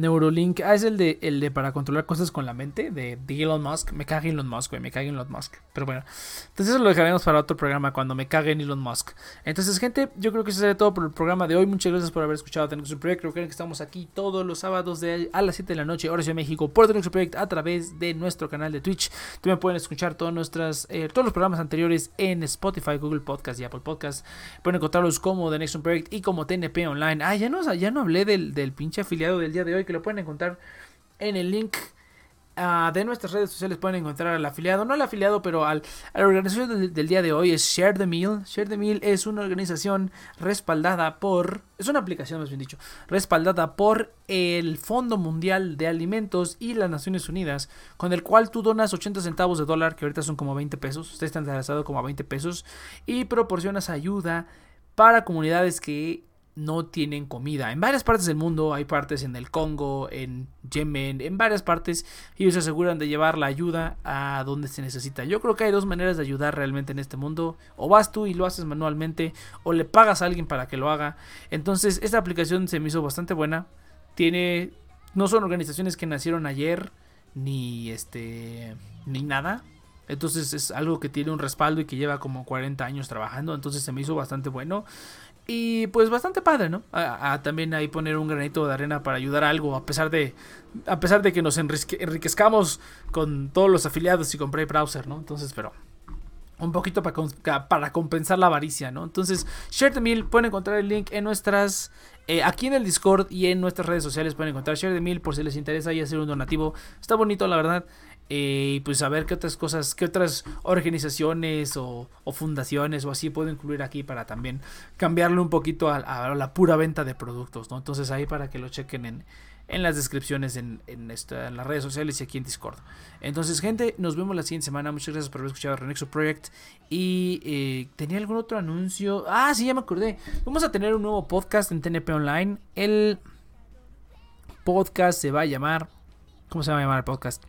Neurolink. Ah, es el de, el de para controlar cosas con la mente de, Elon Musk. Me caga Elon Musk, güey. Me caga Elon Musk. Pero bueno. Entonces eso lo dejaremos para otro programa cuando me cague Elon Musk. Entonces, gente, yo creo que eso sería todo por el programa de hoy. Muchas gracias por haber escuchado Tenex Project. Recuerden que estamos aquí todos los sábados de, a las 7 de la noche, hora de México, por Tenex Project a través de nuestro canal de Twitch. También pueden escuchar todos, nuestras, eh, todos los programas anteriores en Spotify, Google Podcast y Apple Podcast. Pueden encontrarlos como The Next Project y como TNP Online. Ah, ya no, ya no hablé del, del pinche afiliado del día de hoy que lo pueden encontrar en el link ah, de nuestras redes sociales pueden encontrar al afiliado, no al afiliado, pero al, a la organización del, día de hoy es Share the Meal. Share the Meal es una organización respaldada por, es una aplicación más bien dicho, respaldada por el Fondo Mundial de Alimentos y las Naciones Unidas, con el cual tú donas 80 centavos de dólar, que ahorita son como 20 pesos, está estandarizado como a 20 pesos, y proporcionas ayuda para comunidades que no tienen comida. En varias partes del mundo, hay partes en el Congo, en Yemen, en varias partes, ellos se aseguran de llevar la ayuda a donde se necesita. Yo creo que hay dos maneras de ayudar realmente en este mundo. O vas tú y lo haces manualmente, o le pagas a alguien para que lo haga. Entonces, esta aplicación se me hizo bastante buena. Tiene, no son organizaciones que nacieron ayer, ni este, ni nada. Entonces es algo que tiene un respaldo y que lleva como 40 años trabajando. Entonces se me hizo bastante bueno. Y pues bastante padre, ¿no? A, también ahí poner un granito de arena para ayudar a algo, a pesar de, a pesar de que nos enriquezcamos con todos los afiliados y con Brave Browser, ¿no? Entonces, pero un poquito para, para compensar la avaricia, ¿no? Entonces, Share the Meal, pueden encontrar el link en nuestras, eh, aquí en el Discord y en nuestras redes sociales pueden encontrar Share the Meal por si les interesa y hacer un donativo. Está bonito, la verdad. Eh, y pues a ver qué otras cosas, qué otras organizaciones o, fundaciones o así puedo incluir aquí para también cambiarle un poquito a, la pura venta de productos, ¿no? Entonces ahí para que lo chequen en, en las descripciones en, en, las redes sociales y aquí en Discord. Entonces, gente, nos vemos la siguiente semana. Muchas gracias por haber escuchado Renexo Project. Y eh, tenía algún otro anuncio. Ah, sí, ya me acordé. Vamos a tener un nuevo podcast en TNP Online. El podcast se va a llamar. ¿Cómo se va a llamar el podcast?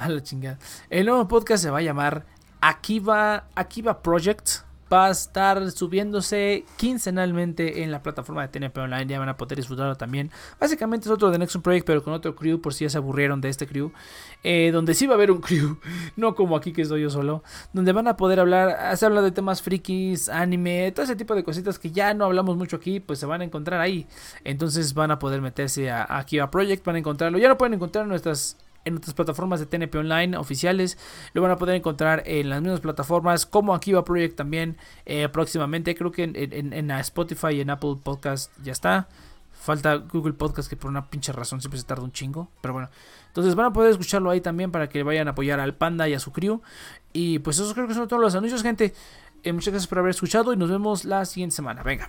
A la chingada. El nuevo podcast se va a llamar Akiva, Akiva Project. Va a estar subiéndose quincenalmente en la plataforma de TNP Online. Ya van a poder disfrutarlo también. Básicamente es otro de Nexus Project, pero con otro crew, por si ya se aburrieron de este crew. Eh, donde sí va a haber un crew, no como aquí que estoy yo solo. Donde van a poder hablar, se habla de temas frikis, anime, todo ese tipo de cositas que ya no hablamos mucho aquí, pues se van a encontrar ahí. Entonces van a poder meterse a, a Project, van a encontrarlo. Ya lo pueden encontrar en nuestras en nuestras plataformas de TNP Online oficiales. Lo van a poder encontrar en las mismas plataformas como Akiva Project también eh, próximamente. Creo que en, Spotify y en Apple Podcast ya está. Falta Google Podcast que por una pinche razón siempre se tarda un chingo. Pero bueno. Entonces van a poder escucharlo ahí también para que vayan a apoyar al Panda y a su crew. Y pues eso creo que son todos los anuncios, gente. Eh, muchas gracias por haber escuchado y nos vemos la siguiente semana. Venga.